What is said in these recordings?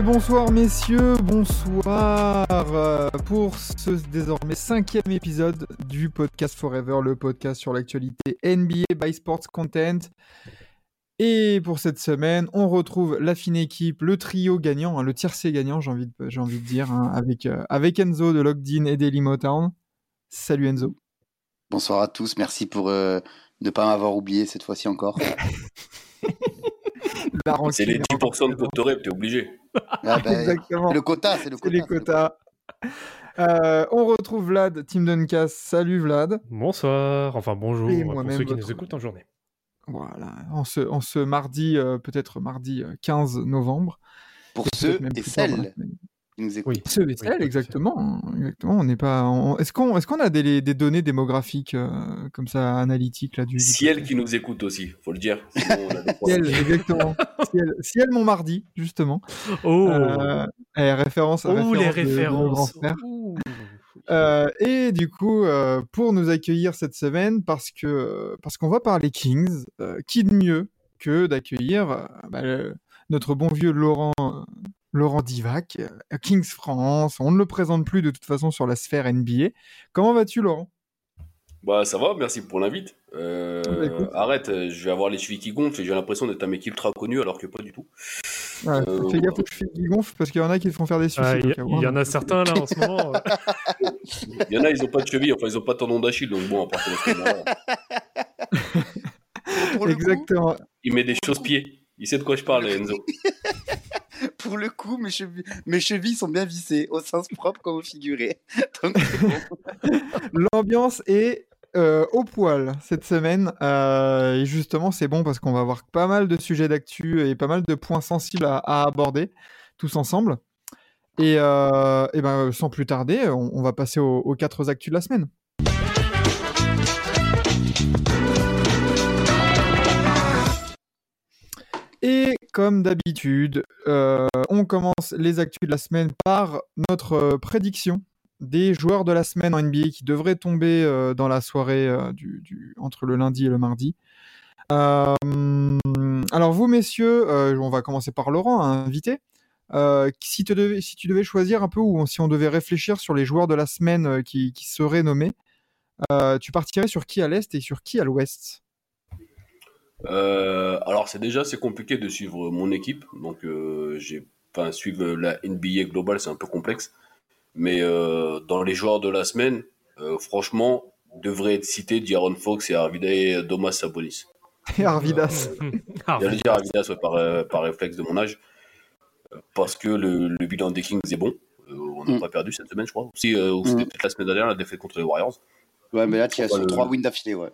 Et bonsoir messieurs, bonsoir euh, pour ce désormais cinquième épisode du podcast Forever, le podcast sur l'actualité NBA by Sports Content. Et pour cette semaine, on retrouve la fine équipe, le trio gagnant, hein, le tiercé gagnant, j'ai envie de, j'ai envie de dire, hein, avec, euh, avec Enzo de Locked-In et Daily Motown. Salut Enzo. Bonsoir à tous, merci pour euh, ne pas m'avoir oublié cette fois-ci encore. C'est les rancune, 10% de Cotorep, t'es obligé. Ah bah, Exactement. le quota, c'est le quota. les c'est le quotas. Euh, on retrouve Vlad, Team Duncas. Salut Vlad. Bonsoir, enfin bonjour Et pour ceux qui votre- nous écoutent en journée. Voilà, en ce, en ce mardi, euh, peut-être mardi euh, 15 novembre. Pour ceux même et celles. Qui nous écoutent. Oui. Ceux et celles, exactement. exactement. On n'est pas. on- Est-ce qu'on est qu'on a des, des données démographiques euh, comme ça analytiques là du. Ciel qui nous écoute aussi, faut le dire. Ciel, exactement. Ciel, Ciel, mon mardi, justement. Oh, Euh, eh, référence, oh les de- de références. Euh, et du coup, euh, pour nous accueillir cette semaine, parce que parce qu'on va parler Kings, euh, qui de mieux que d'accueillir euh, bah, notre bon vieux Laurent euh, Laurent Divac, euh, Kings France. On ne le présente plus de toute façon sur la sphère NBA. Comment vas-tu, Laurent? Bah ça va, merci pour l'invite. Euh, Bah, arrête, euh, je vais avoir les chevilles qui gonflent et j'ai l'impression d'être un mec ultra connu alors que pas du tout. Ouais, Euh, Fais gaffe aux chevilles qui gonflent parce qu'il y en a qui te font faire des suicides. Il y, en a certains là en ce moment. Il y en a, ils ont pas de cheville, enfin ils ont pas de tendon d'Achille, donc bon, à coup, Exactement. il met des choses-pieds. Il sait de quoi je parle, Enzo. pour le coup, mes chevilles, sont bien vissées, au sens propre comme au figuré. L'ambiance est euh, au poil cette semaine. euh, et justement, c'est bon parce qu'on va avoir pas mal de sujets d'actu et pas mal de points sensibles à, aborder tous ensemble. Et, euh, ben, sans plus tarder, on, on va passer aux, aux quatre actus de la semaine. Et comme d'habitude, euh, on commence les actus de la semaine par notre euh, prédiction des joueurs de la semaine en NBA qui devraient tomber euh, dans la soirée du, entre le lundi et le mardi. Alors vous, messieurs, on va commencer par Laurent, invité. Si, tu devais choisir un peu, ou si on devait réfléchir sur les joueurs de la semaine qui, seraient nommés, tu partirais sur qui à l'Est et sur qui à l'Ouest? Euh, alors c'est déjà c'est compliqué de suivre mon équipe, donc euh, j'ai, enfin suivre la NBA globale c'est un peu complexe, mais euh, dans les joueurs de la semaine, euh, franchement devrait être cité D'Aaron Fox et Arvidas Domas Sabonis. Et Arvidas. J'allais dire Arvidas ouais, par, par réflexe de mon âge, parce que le, le bilan des Kings est bon. Euh, on n'a Mm. pas perdu cette semaine, je crois. Aussi, euh, ou c'était Mm. peut-être la semaine dernière, la défaite contre les Warriors. Ouais, mais là, tu as sur le- trois wins d'affilée, ouais.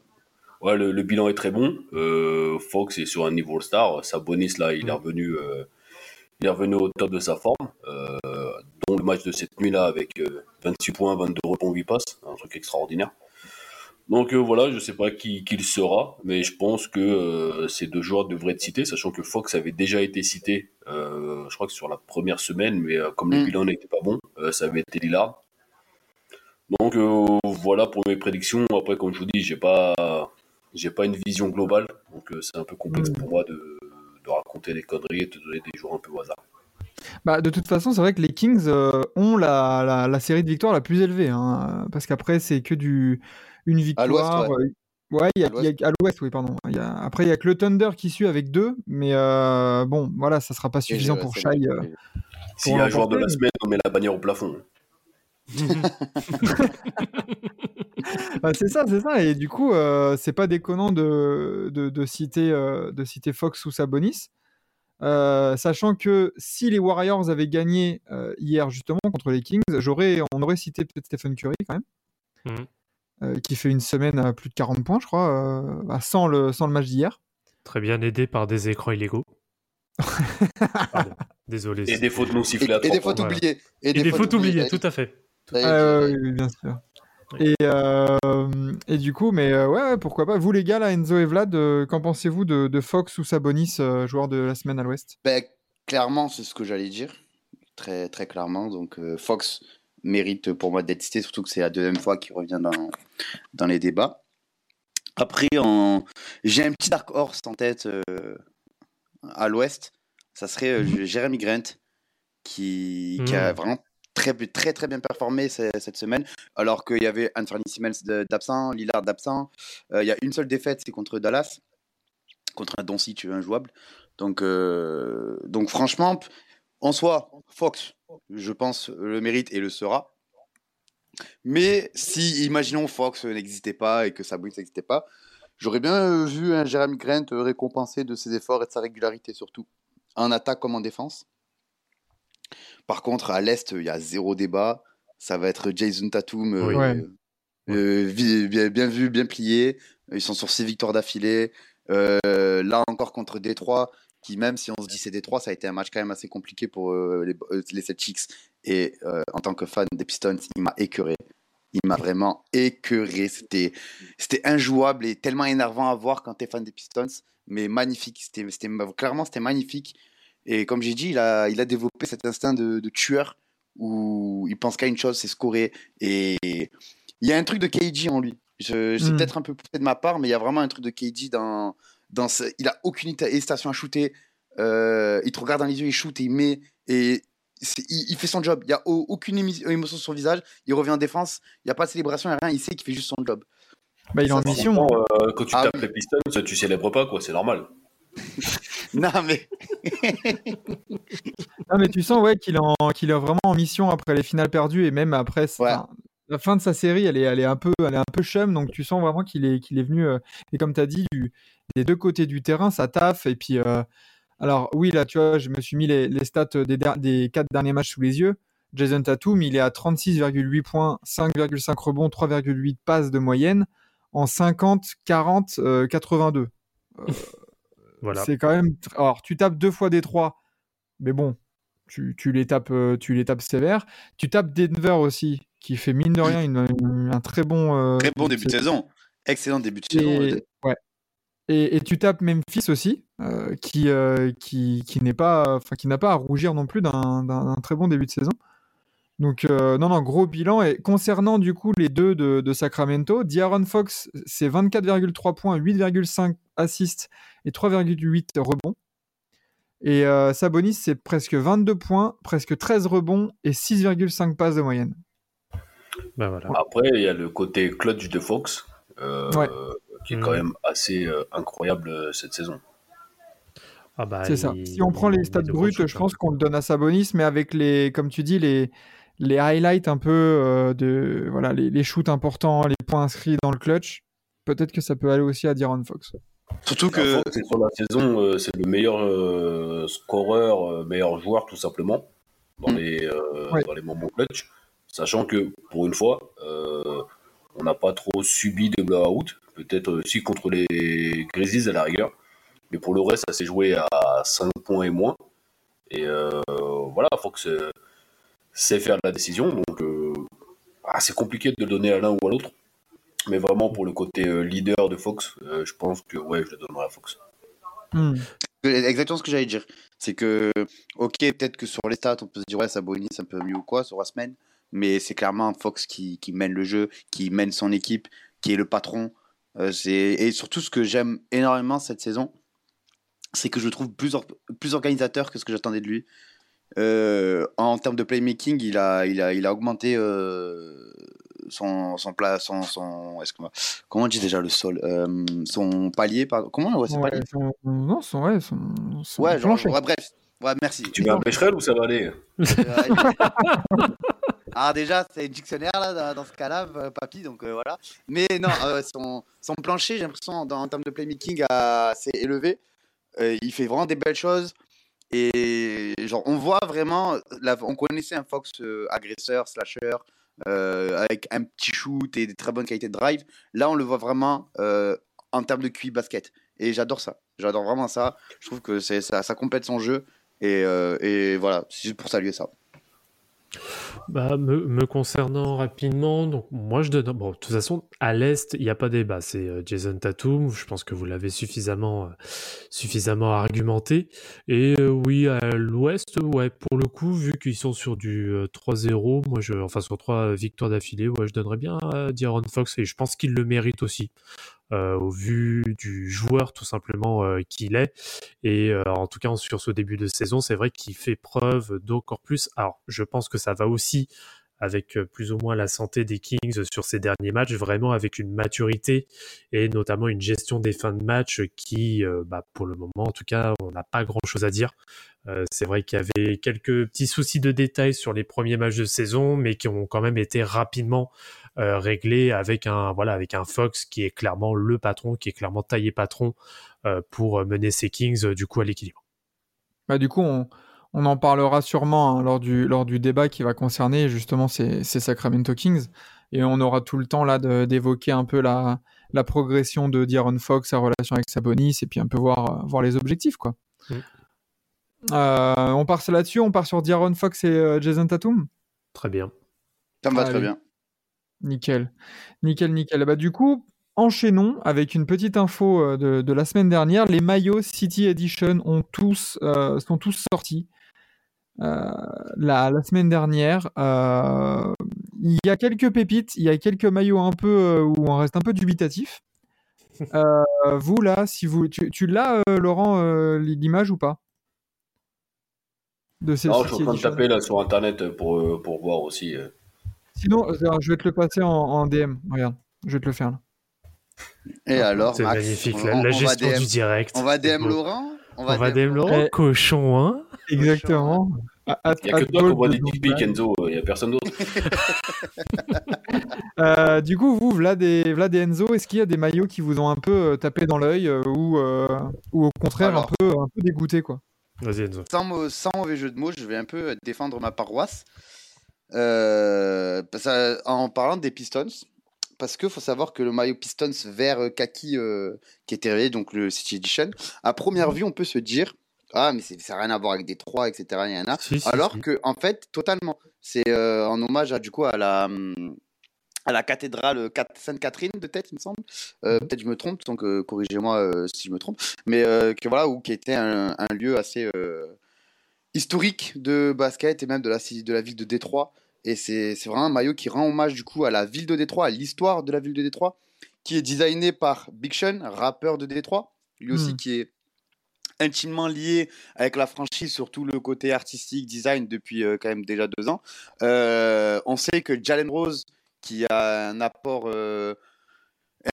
Ouais, le, le bilan est très bon. Euh, Fox est sur un niveau All-Star. Sabonis, là, il est revenu, euh, il est revenu au top de sa forme. Euh, dont le match de cette nuit-là avec euh, 28 points, 22 rebonds, 8 passes. Un truc extraordinaire. Donc euh, voilà, je sais pas qui, qui il sera, mais je pense que euh, ces deux joueurs devraient être cités, sachant que Fox avait déjà été cité, euh, je crois que sur la première semaine, mais euh, comme le Mm. bilan n'était pas bon, euh, ça avait été Lillard. Donc euh, voilà pour mes prédictions. Après, comme je vous dis, j'ai pas, j'ai pas une vision globale, donc euh, c'est un peu complexe Mm. pour moi de, de raconter des conneries et de donner des joueurs un peu au hasard. Bah, de toute façon, c'est vrai que les Kings euh, ont la, la, la série de victoires la plus élevée, hein, parce qu'après, c'est que du une victoire. l'ouest, euh, Ouais, il y a, À l'ouest. il y a- à l'ouest, oui, pardon. Il y a- après, il y a que le Thunder qui suit avec deux, mais euh, bon, voilà, ça sera pas suffisant pour Shai. euh. S'il y a un joueur de la semaine, on met la bannière au plafond. Bah, c'est ça, c'est ça. Et du coup, euh, c'est pas déconnant de, de, de citer, euh, de citer Fox ou Sabonis. Euh, sachant que si les Warriors avaient gagné euh, hier justement contre les Kings, j'aurais, on aurait cité peut-être Stephen Curry quand même, Mhm. euh, qui fait une semaine à plus de 40 points, je crois, euh, bah, sans, le, sans le match d'hier. Très bien aidé par des écrans illégaux. Pardon, désolé. Et des fautes non Et, sifflées à et des 30 fautes voilà. oubliées. Et des fautes oubliées, tout à fait. Ah, bien sûr. Et, euh, et du coup, mais euh, ouais, pourquoi pas. Vous, les gars, là, Enzo et Vlad, euh, qu'en pensez-vous de, de Fox ou Sabonis, euh, joueur de la semaine à l'Ouest? Ben, clairement, c'est ce que j'allais dire. Très, très clairement. Donc, euh, Fox mérite pour moi d'être cité, surtout que c'est la deuxième fois qu'il revient dans, dans les débats. Après, en... j'ai un petit Dark Horse en tête euh, à l'ouest. Ça serait euh, Jeremy Grant, qui, qui a Mhm. vraiment très, très, très bien performé ce- cette semaine. Alors qu'il y avait Anthony Simmons d'absent, Lillard d'absent. Euh, Il y a une seule défaite, c'est contre Dallas. Contre un Doncic injouable. Donc, euh, donc franchement, en soi, Fox, je pense, le mérite et le sera. Mais si, imaginons, Fox n'existait pas et que Sabonis n'existait pas, j'aurais bien euh, vu un Jeremy Grant récompensé de ses efforts et de sa régularité surtout, en attaque comme en défense. Par contre, à l'Est, il y a zéro débat. Ça va être Jason Tatum, euh. Ouais. euh, bien, bien vu, bien plié. Ils sont sur six victoires d'affilée. Euh, là encore contre Détroit, qui même si on se dit c'est Détroit, ça a été un match quand même assez compliqué pour les, les Celtics. Et en tant que fan des Pistons, il m'a écœuré. Il m'a vraiment écœuré. C'était, c'était injouable et tellement énervant à voir quand tu es fan des Pistons. Mais magnifique. C'était, clairement, c'était magnifique. Et comme j'ai dit, il a, il a développé cet instinct de, de tueur où il pense qu'à une chose, c'est scorer. Et il y a un truc de KG en lui. Je, c'est Mm. peut-être un peu poussé de ma part, mais il y a vraiment un truc de KG dans, dans ce- il a aucune hésitation à shooter. Euh, il te regarde dans les yeux, il shoot et il met. Et c'est- il, il fait son job. Il n'y a au- aucune émotion sur son visage. Il revient en défense. Il n'y a pas de célébration, il n'y a rien. Il sait qu'il fait juste son job. bah, Il est en mission. Euh, quand tu Ah tapes oui. les Pistons, tu célèbres pas, quoi, c'est normal. Non, mais Ah, mais tu sens ouais, qu'il est, est vraiment en mission après les finales perdues et même après Ouais. la fin de sa série, elle est, elle est un peu, elle est un peu chum, donc tu sens vraiment qu'il est, qu'il est venu. euh, et comme tu as dit, du- des deux côtés du terrain, ça taffe. Et puis, euh, alors oui, là, tu vois, je me suis mis les, les stats des, des quatre derniers matchs sous les yeux. Jason Tatum, il est à 36,8 points, 5,5 rebonds, 3,8 passes de moyenne en 50, 40, euh, 82. Voilà. C'est quand même. Alors, tu tapes deux fois des trois, mais bon, tu, tu les tapes, euh, tu les tapes sévères. Tu tapes Denver aussi, qui fait mine de rien une- une- un très bon. euh, très bon début de saison. Excellent début de saison. Et, ouais. et, et tu tapes Memphis aussi, euh, qui, euh, qui, qui n'est pas, enfin, qui n'a pas à rougir non plus d'un très bon début de saison. Donc, euh, non, non, gros bilan. Et concernant du coup les deux de, de Sacramento, D'Aaron Fox, c'est 24,3 points, 8,5 assists et 3,8 rebonds. Et euh, Sabonis, c'est presque 22 points, presque 13 rebonds et 6,5 passes de moyenne. Voilà. Après, il y a le côté clutch de Fox, euh, Ouais. qui est Mm. quand même assez euh, incroyable cette saison. Ah bah, C'est ça. Si on prend les stats bruts, je hein. pense qu'on le donne à Sabonis, mais avec les, comme tu dis, les, les highlights un peu euh, de, voilà, les, les shoots importants, les points inscrits dans le clutch, peut-être que ça peut aller aussi à D'Aaron Fox. Surtout Que... c'est sur la saison, euh, c'est le meilleur euh, scoreur, euh, meilleur joueur tout simplement dans, Mm. les, euh, Ouais. dans les moments clutch. Sachant que pour une fois, euh, on n'a pas trop subi de blowout. Peut-être aussi contre les Grizzlies à la rigueur. Mais pour le reste, ça s'est joué à 5 points et moins. Et euh, voilà, Fox euh, sait faire la décision. Donc euh, ah, c'est compliqué de le donner à l'un ou à l'autre. Mais vraiment, pour le côté euh, leader de Fox, euh, je pense que ouais, je le donnerai à Fox. Hmm. exactement ce que j'allais dire. C'est que, ok, peut-être que sur les stats, on peut se dire, ouais, Sabonis, c'est un peu mieux ou quoi sur la semaine. Mais c'est clairement Fox qui, qui mène le jeu, qui mène son équipe, qui est le patron. Euh, c'est- et surtout, ce que j'aime énormément cette saison, c'est que je le trouve plus, or- plus organisateur que ce que j'attendais de lui. Euh, en termes de playmaking, il a, il a, il a augmenté euh, son, son plat, son, son, excuse-moi, comment on dit déjà le sol, Euh, son palier, pardon. Comment ouais, c'est Ouais, palier? son- non, son, ouais, son, son Ouais, genre, plancher. ouais, bref. Ouais, merci. Tu mets un pêcherel ou ça va aller? Ah déjà, c'est un dictionnaire là dans, dans ce cas-là, euh, papy, donc euh, voilà. Mais non, euh, son, son plancher, j'ai l'impression, dans- en termes de playmaking, a- c'est élevé. Euh, il fait vraiment des belles choses. Et genre, on voit vraiment, on connaissait un Fox euh, agresseur, slasher, euh, avec un petit shoot et des très bonnes qualités de drive. Là, on le voit vraiment euh, en termes de QI basket. Et j'adore ça. J'adore vraiment ça. Je trouve que ça, ça complète son jeu. Et, et voilà, c'est juste pour saluer ça. Bah, me, concernant rapidement, moi je donne. Bon, de toute façon, à l'Est, il n'y a pas débat. C'est euh, Jason Tatum. Je pense que vous l'avez suffisamment, euh, suffisamment argumenté. Et euh, oui, à l'Ouest, ouais, pour le coup, vu qu'ils sont sur du euh, 3-0, moi je, enfin sur trois victoires d'affilée, ouais, je donnerais bien à D'Aaron Fox et je pense qu'il le mérite aussi. Euh, au vu du joueur tout simplement euh, qu'il est. Et euh, en tout cas sur ce début de saison c'est vrai qu'il fait preuve d'encore plus. Alors je pense que ça va aussi avec euh, plus ou moins la santé des Kings sur ces derniers matchs, vraiment avec une maturité et notamment une gestion des fins de match qui, euh, bah, pour le moment en tout cas, on n'a pas grand-chose à dire. Euh, c'est vrai qu'il y avait quelques petits soucis de détails sur les premiers matchs de saison, mais qui ont quand même été rapidement réglés avec un voilà avec un Fox qui est clairement le patron, qui est clairement taillé patron pour mener ses Kings du coup à l'équilibre. Bah, du coup, on, on en parlera sûrement hein, lors, du, lors du débat qui va concerner justement ces, ces Sacramento Kings. Et on aura tout le temps là d'évoquer un peu la, la progression de D'Aaron Fox, sa relation avec Sabonis, et puis un peu voir, euh, voir les objectifs. quoi. Mm. Euh, on part là-dessus, on part sur D'Aaron Fox et euh, Jason Tatum? Très bien. Ça me va Allez. très bien. Nickel. Nickel, nickel. Bah, du coup, enchaînons avec une petite info de, de la semaine dernière. Les maillots City Edition ont tous, euh, sont tous sortis euh, la, la semaine dernière. Euh, il y a quelques pépites, il y a quelques maillots un peu euh, où on reste un peu dubitatif. Euh, vous, là, si vous, tu, tu l'as, euh, Laurent, euh, l'image ou pas? De ces Non, je suis en train de taper là sur internet pour, pour voir aussi. Sinon, je vais te le passer en, en DM. Regarde, je vais te le faire là. Et alors, C'est magnifique, on- la, on- la on gestion DM du direct. On va DM. Laurent? On va DM Laurent. Eh, Cochon, hein? Exactement. Il n'y a que toi qui voit des dick pics, Enzo. Il n'y a personne d'autre. Euh, du coup, vous, Vlad et, Vlad et Enzo, est-ce qu'il y a des maillots qui vous ont un peu euh, tapé dans l'œil euh, ou, euh, ou au contraire Alors. un peu, un peu dégoûté quoi? Vas-y, Enzo. sans, mau- sans mauvais jeu de mots, je vais un peu défendre ma paroisse. Euh, en parlant des Pistons, parce qu'il faut savoir que le maillot Pistons vert kaki euh, qui était révélé, donc le City Edition, à première vue, on peut se dire Ah, mais c'est- ça n'a rien à voir avec des 3, etc. il y en a. Si, si, Alors si. que, en fait, totalement. C'est euh, en hommage à, du coup, à la, à la cathédrale Cat- Sainte-Catherine, de tête, il me semble. Euh, Peut-être je me trompe, donc euh, corrigez-moi euh, si je me trompe. Mais euh, que voilà, où, qui était un, un lieu assez euh, historique de basket et même de la, de la ville de Détroit. Et c'est c'est vraiment un maillot qui rend hommage du coup à la ville de Détroit, à l'histoire de la ville de Détroit, qui est designé par Big Sean, rappeur de Détroit, lui aussi Hmm. qui est intimement lié avec la franchise sur tout le côté artistique, design depuis euh, quand même déjà deux ans. Euh, on sait que Jalen Rose, qui a un apport euh,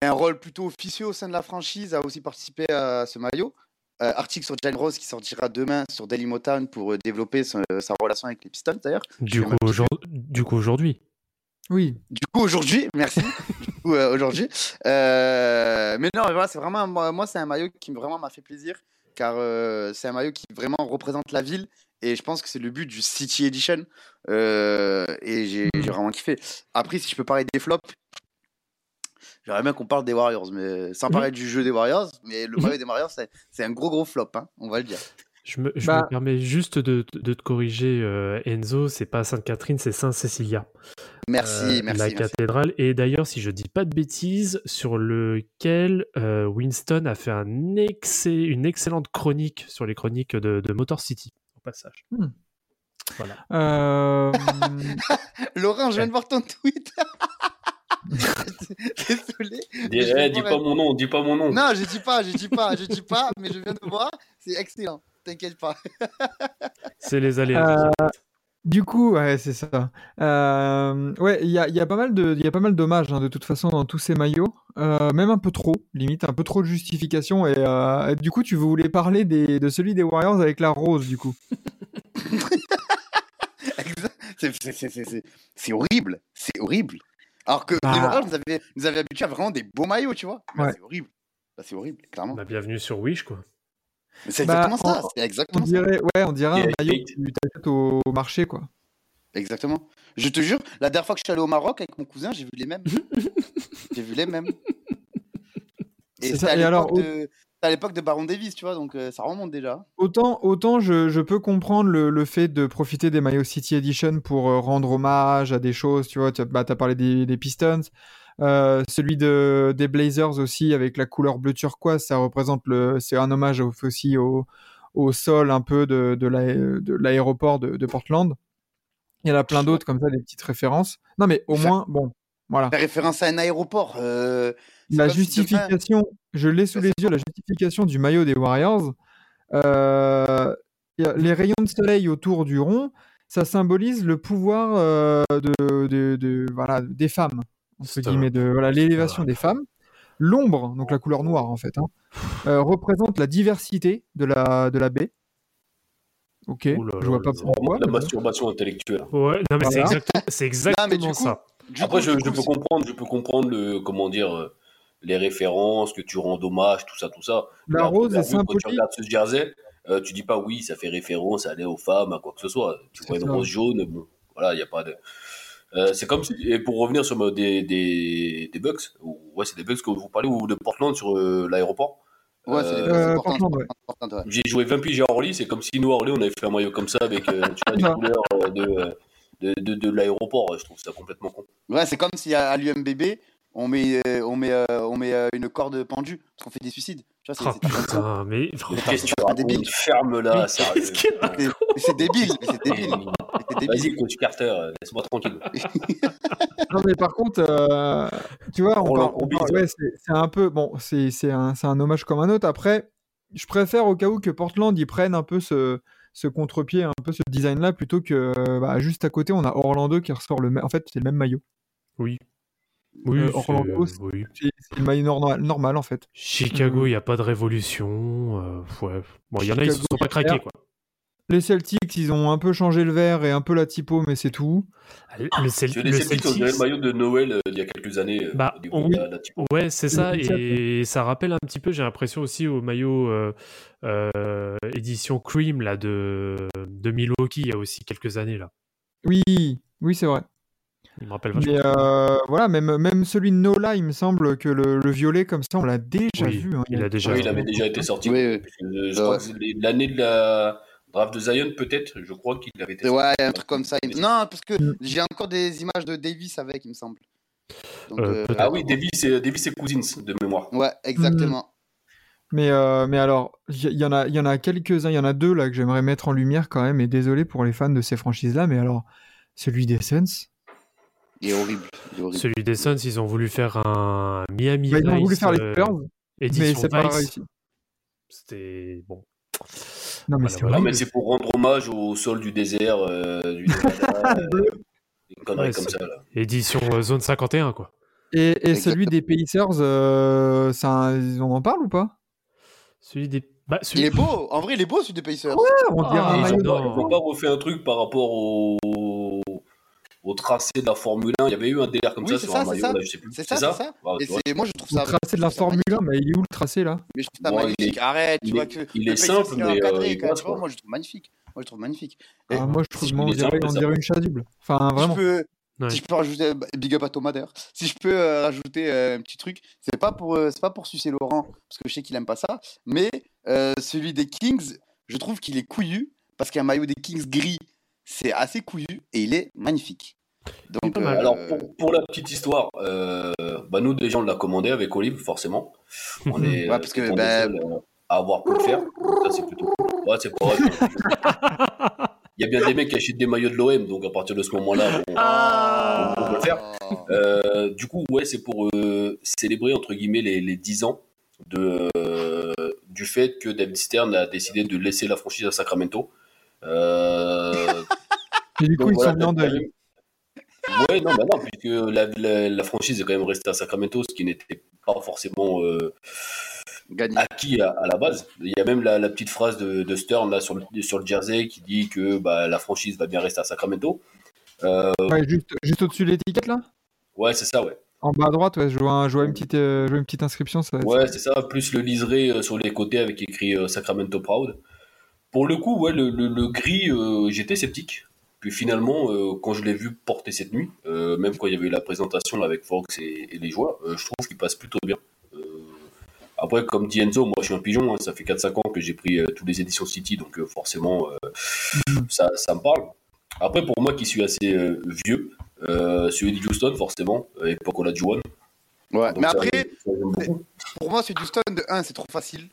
et un rôle plutôt officieux au sein de la franchise, a aussi participé à ce maillot. Euh, article sur Jalen Rose qui sortira demain sur Dailymotown pour euh, développer son- sa relation avec les Pistons d'ailleurs. Du coup, du aujourd'hui. Oui. Du coup, aujourd'hui, merci. du coup, euh, aujourd'hui. Euh, mais non, mais voilà, c'est vraiment, moi, moi, c'est un maillot qui vraiment m'a fait plaisir, car euh, c'est un maillot qui vraiment représente la ville, et je pense que c'est le but du City Edition, euh, et j'ai j'ai vraiment kiffé. Après, si je peux parler des flops, j'aimerais bien qu'on parle des Warriors, mais sans Mhm. parler du jeu des Warriors, mais le Mhm. maillot des Warriors, c'est c'est un gros gros flop, hein, on va le dire. Je me, je Bah- me permets juste de, de te corriger, euh, Enzo, c'est pas Sainte-Catherine, c'est Saint-Cécilia. Merci, Euh, merci. La merci. cathédrale. Et d'ailleurs, si je dis pas de bêtises, sur lequel euh, Winston a fait un une excellente chronique sur les chroniques de, de Motor City, au passage. Hmm. Voilà. Euh, Laurent, je viens de voir ton tweet. Désolé. Dis, eh, dis pas mon nom, dis pas mon nom. Non, je dis pas, je dis pas, je dis pas, mais je viens de voir. C'est excellent. T'inquiète pas. C'est les aléas. Euh, du coup, ouais, c'est ça. Euh, ouais, il y a, il y a pas mal de, il y a pas mal d'hommages hein, de toute façon dans tous ces maillots, Euh, même un peu trop, limite, un peu trop de justification. Et, euh, et du coup, tu voulais parler des, de celui des Warriors avec la rose, du coup. Exact. C'est- horrible. C'est horrible. Alors que Bah. les Warriors nous avaient, nous avaient habitués à vraiment des beaux maillots, tu vois. Ouais. C'est horrible. Bah, c'est horrible, clairement. Bah, bienvenue sur Wish, quoi. Mais c'est Bah, exactement ça. on- C'est On exactement ça. dirait, ouais, on dirait un maillot que tu t'achètes au marché, quoi. Exactement. Je te jure, la dernière fois que je suis allé au Maroc avec mon cousin, j'ai vu les mêmes. j'ai vu les mêmes. Et C'est c'était ça, à l'époque de, à l'époque de Baron Davis, tu vois, donc euh, ça remonte déjà. Autant, autant je, je peux comprendre le, le fait de profiter des Mayo City Edition pour euh, rendre hommage à des choses, tu vois, tu as, bah, t'as parlé des, des Pistons, Euh, celui de, des Blazers aussi avec la couleur bleu turquoise, ça représente le, c'est un hommage au- aussi au, au sol un peu de, de la- de l'aéroport de, Portland. Il y en a plein d'autres comme ça, des petites références. Non mais au Ça- moins, bon, voilà. Faire référence à un aéroport. euh, La si justification, je l'ai sous les yeux, la justification du maillot des Warriors. euh, les rayons de soleil autour du rond, ça symbolise le pouvoir euh, de, de- de- voilà, des femmes, entre C'est guillemets, de voilà, l'élévation des femmes. L'ombre, donc la couleur noire en fait, hein, euh, représente la diversité de la, de la baie. Ok, Ouh là je vois pas pourquoi. la masturbation intellectuelle. Ouais, non, mais c'est exactement, c'est exactement mais du coup, ça. Après, coup, je, du je coup, peux c'est- comprendre, je peux comprendre le, comment dire, euh, les références, que tu rends hommage, tout ça, tout ça. La rose première est vue, Quand tu symbolique. regardes ce jersey, euh, tu dis pas oui, ça fait référence à aller aux femmes, à quoi que ce soit. Tu vois une rose jaune, bon, voilà, il n'y a pas de. Euh, c'est comme si, et pour revenir sur des, des, des Bucks, ou- ouais, c'est des Bucks que vous parlez, ou de Portland sur euh, l'aéroport. Ouais, c'est Euh, c'est Euh, important, Portland, ouais. ouais. J'ai joué 20 piges à Orly, c'est comme si nous, à Orly, on avait fait un maillot comme ça avec euh, tu vois, Ah. couleurs de, de, de, de l'aéroport. Je trouve ça complètement con. Ouais, c'est comme si à, à l'UMBB, on met, euh, on met, euh, on met euh, une corde pendue parce qu'on fait des suicides. Tu vois, c'est- Oh c'est c'est- putain, mais. Qu'est-ce que tu débile. Ferme là, c'est- débile, mais c'est débile. mais c'est débile. Vas-y, coach Carter, laisse-moi tranquille. Non mais par contre, euh, tu vois, on On parle- l'en on parle- combine, ouais, c'est c'est un peu bon, c'est c'est un, c'est un hommage comme un autre. Après, je préfère au cas où que Portland ils prennent un peu ce, ce contre-pied, un peu ce design-là, plutôt que bah, juste à côté on a Orlando qui ressort le même. En fait, c'est le même maillot. Oui. Oui, Euh, Orlando, c'est- oui. C'est c'est le maillot normal, normal en fait. Chicago, Euh, il n'y a pas de révolution. euh, ouais. Bon, il y en a, ils se Chicago, sont pas craqués, quoi. Les Celtics, ils ont un peu changé le vert et un peu la typo, mais c'est tout. Le, Cel- Tu le les Celtics, on dirait le maillot de Noël euh, il y a quelques années. euh, Bah, oui. de la, la typo. Ouais, c'est ça, et ça rappelle un petit peu, j'ai l'impression aussi au maillot euh, euh, édition Cream là de, de Milwaukee il y a aussi quelques années là. Oui, oui, c'est vrai. Il me rappelle vachement. Mais euh, voilà, même, même celui de Nola, il me semble que le, le violet comme ça, on l'a déjà Oui, vu. hein. il a déjà. Oui, il avait déjà été sorti. Oui, euh, Je crois que l'année de la draft de Zion, peut-être. Je crois qu'il avait été Ouais, sorti. un truc comme ça. Non, parce que Mm. j'ai encore des images de Davis avec, il me semble. Donc, Euh, euh. Ah oui, Davis et, Davis et Cousins, de mémoire. Ouais, exactement. Mais, euh, mais alors, il y, y en a, il y en a quelques-uns, il y en a deux là que j'aimerais mettre en lumière quand même, et désolé pour les fans de ces franchises-là, mais alors, celui des Suns, Il est horrible. Il est horrible. Celui des Suns, ils ont voulu faire un Miami bah, ils ont voulu faire les euh, Spurs, mais édition c'est pas Vice. réussi. C'était bon. Non, mais Voilà, c'est pour rendre hommage au sol du désert, euh, du Nevada, euh, une connerie Ouais, comme ça. Là. Édition euh, zone 51 quoi. Et, et celui des Pacers, euh, ça, on en parle ou pas? Celui des. Bah, Il celui... est beau. En vrai, il est beau, celui des Pacers. On dirait Ah, un ils ont ils pas refait un truc par rapport au, au tracé de la Formule 1. Il y avait eu un délire comme Oui, ça c'est sur ça, un c'est maillot, ça. là, je sais plus. C'est ça, c'est ça. Ouais, Et tu vois. moi, je trouve Le ça. tracé de la ça Formule 1, mais il est où le tracé là? Mais je trouve ça Bon, il magnifique. est- Arrête, tu il vois est- que. il le est simple, mais, euh, tu vois. Moi, je trouve magnifique. Moi, je trouve magnifique. Et ah, Moi, je trouve on dirait, on ça une chasuble. Enfin, si vraiment. je peux, Ouais. si je peux rajouter, bah, big up à Thomas d'ailleurs. Si je peux euh, rajouter euh, un petit truc, c'est pas pour, euh, c'est pas pour sucer Laurent parce que je sais qu'il aime pas ça, mais euh, celui des Kings, je trouve qu'il est couillu parce qu'un maillot des Kings gris, c'est assez couillu et il est magnifique. Donc, euh, Alors, pour, pour la petite histoire, euh, bah, nous, déjà, on l'a commandé avec Olive, forcément. On est Ouais, parce que, des bah, euh, à avoir pu le faire. Donc, ça, c'est plutôt cool. Ouais, c'est pas vrai. Il y a bien des mecs qui achètent des maillots de l'OM, donc à partir de ce moment-là, bon, Ah. on peut le faire. Euh, du coup, ouais, c'est pour euh, célébrer, entre guillemets, les, les 10 ans de, euh, du fait que David Stern a décidé de laisser la franchise à Sacramento. Euh, Et du coup, donc ils voilà, sont mis en deuil. même- Ouais, non, bah non, puisque la, la, la franchise est quand même restée à Sacramento, ce qui n'était pas forcément euh, Gagné. acquis à, à la base. Il y a même la, la petite phrase de, de Stern là, sur, le, sur le jersey qui dit que bah, la franchise va bien rester à Sacramento. Euh, Ouais, juste, juste au-dessus de l'étiquette là? Ouais, c'est ça, ouais. En bas à droite, ouais, je vois, un- je vois une, petite, euh, je vois une petite inscription. Ça, Ouais, c'est ça, plus le liseré euh, sur les côtés avec écrit euh, Sacramento Proud. Pour le coup, ouais, le, le- le gris, euh, j'étais sceptique. Puis finalement, euh, quand je l'ai vu porter cette nuit, euh, même quand il y avait eu la présentation là, avec Fox et, et les joueurs, euh, je trouve qu'il passe plutôt bien. Euh, Après, comme dit Enzo, moi je suis un pigeon, hein, ça fait 4-5 ans que j'ai pris euh, toutes les éditions City, donc euh, forcément euh, ça, ça me parle. Après, pour moi qui suis assez euh, vieux, euh, celui de Houston, forcément, à l'époque on a du One. Ouais. Donc Mais après, pour moi, celui du Stone, de 1, c'est trop facile.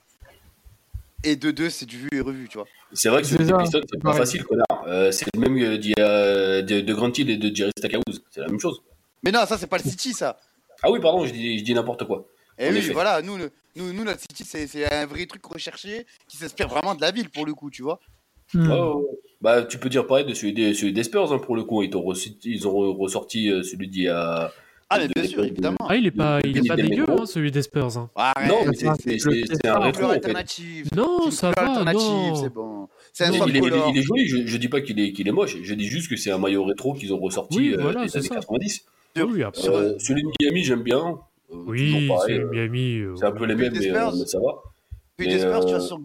Et de 2, c'est du vu et revu, tu vois. C'est vrai que ça, Pistons, c'est pas facile, connard. Euh, c'est le même euh, d'il y a- de, de Grant Hill et de Jerry Stackhouse. C'est la même chose. Mais non, ça, c'est pas le City, ça. Ah oui, pardon, je dis, je dis n'importe quoi. Et En oui, effet. voilà, nous, le- nous, nous notre City, c'est un vrai truc recherché qui s'inspire vraiment de la ville, pour le coup, tu vois. Hmm. Bah, tu peux dire pareil de celui des, celui des Spurs, hein, pour le coup. Ils, ressorti- ils ont re- ressorti euh, celui d'il y a. Ah, mais bien sûr, évidemment. Ah, il est pas, il est pas dégueu, hein, celui des Spurs. hein. Arrête, Non, mais c'est- un rétro. Non, ça va, non. c'est bon. C'est un Non, Il, est, il est- color. il est joli, je, je dis pas qu'il est, qu'il est moche, je dis juste que c'est un maillot rétro qu'ils ont ressorti Oui, euh, voilà, des c'est années ça. 90. Oui, après. Euh, celui de Miami, j'aime bien. Euh, oui, c'est euh, Miami. euh, c'est un peu les Puis mêmes, des mais, euh, ça va. Puis des Spurs, tu euh, vas sur.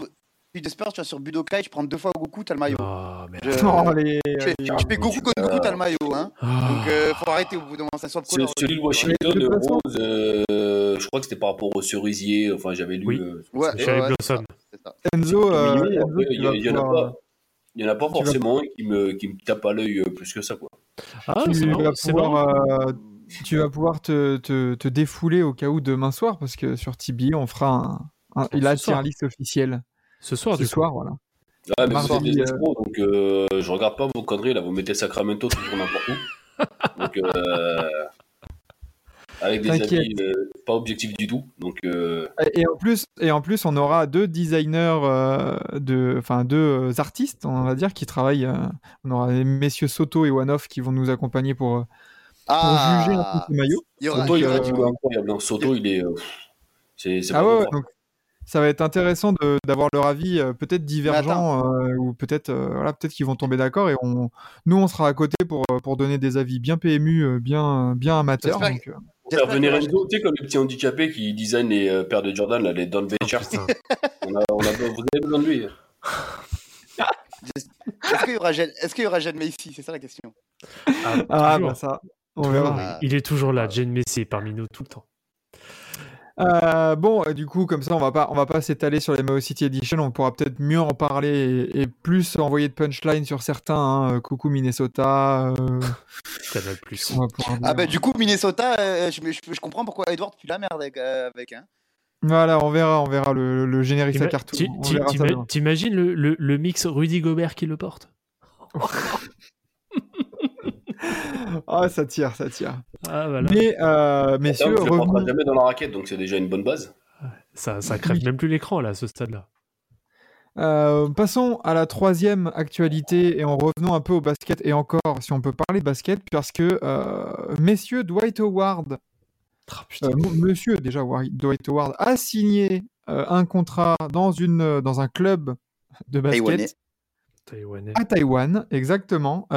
Puis des Spurs, tu vas sur Budokai, je prends deux fois Goku, t'as le maillot. Ah, merde. Je- Oh, les- Je fais- je fais Goku contre Goku, t'as le maillot, hein. Ah. Donc, euh, faut arrêter au bout d'un moment, swap C'est- color. Celui de Washington, de euh, Rose, euh, je crois que c'était par rapport au cerisier, enfin j'avais lu. Oui. euh, Ouais, Cherry ouais, Blossom. ça. Enzo, euh, il y, en a pas. Il y en a pas forcément qui me, qui me tape à l'œil euh, plus que ça, quoi. Ah, tu c'est vas pouvoir, euh, tu vas pouvoir te, te, te défouler au cas où demain soir, parce que sur TBA, on fera un, un- la tier list officielle Ce soir, ce du coup. soir, voilà. Ah, mais êtes des euh, escrocs, donc euh, je regarde pas vos conneries, là, vous mettez Sacramento toujours n'importe où. Donc, euh, avec des avis euh, pas objectifs du tout. Donc, euh, Et, en plus, et en plus, on aura deux designers, euh, de, enfin deux artistes, on va dire, qui travaillent. euh, on aura les messieurs Soto et One-Off qui vont nous accompagner pour, euh, pour juger un peu Ah, ces maillots. il y aura, Soto, il y il aura est du incroyable. hein. Soto, il est. euh, c'est c'est Ah pas ouais, bon, ouais, quoi. donc ça va être intéressant d'avoir leur avis euh, peut-être divergent euh, ou peut-être euh, voilà, peut-être qu'ils vont tomber d'accord et on, nous on sera à côté pour, euh, pour donner des avis bien PMU, euh, bien, bien amateurs. Donc, euh, On va faire J'espère venir Enzo, tu sais, comme les petits handicapés qui design les euh, paires de Jordan, là, les Don Becher. Putain. on a, on a, vous avez besoin de lui. Est-ce qu'il y aura Jen- est-ce qu'il y aura Jen Macy C'est ça la question. Ah, ah toujours. bah ça, on Toujours, verra. Il est toujours là. Jane Messi parmi nous tout le temps. Euh, bon, euh, du coup, comme ça, on va pas, on va pas s'étaler sur les Mao City Edition. On pourra peut-être mieux en parler et, et plus envoyer de punchline sur certains. hein, euh, coucou Minnesota. euh, Canal Plus. on va pouvoir Ah bah du coup Minnesota, euh, je, je- je comprends pourquoi Edward pue la merde avec, euh, avec hein. Voilà, on verra, on verra le, le générique à T'ima- cartoon. ti- On ti- verra ça t'ima- demain. T'imagines le, le, le mix Rudy Gobert qui le porte? Ah, ça tire, ça tire. Ah voilà. Mais euh, messieurs, je le porterai revenons. jamais dans la raquette, donc c'est déjà une bonne base. Ça, ça crève même plus l'écran là, à ce stade-là. Euh, passons à la troisième actualité et en revenant un peu au basket et encore, si on peut parler de basket, parce que euh, messieurs Dwight Howard, Ah, euh, monsieur déjà Dwight Howard a signé euh, un contrat dans une dans un club de basket Taïwanais. Taïwanais. à Taïwan, exactement.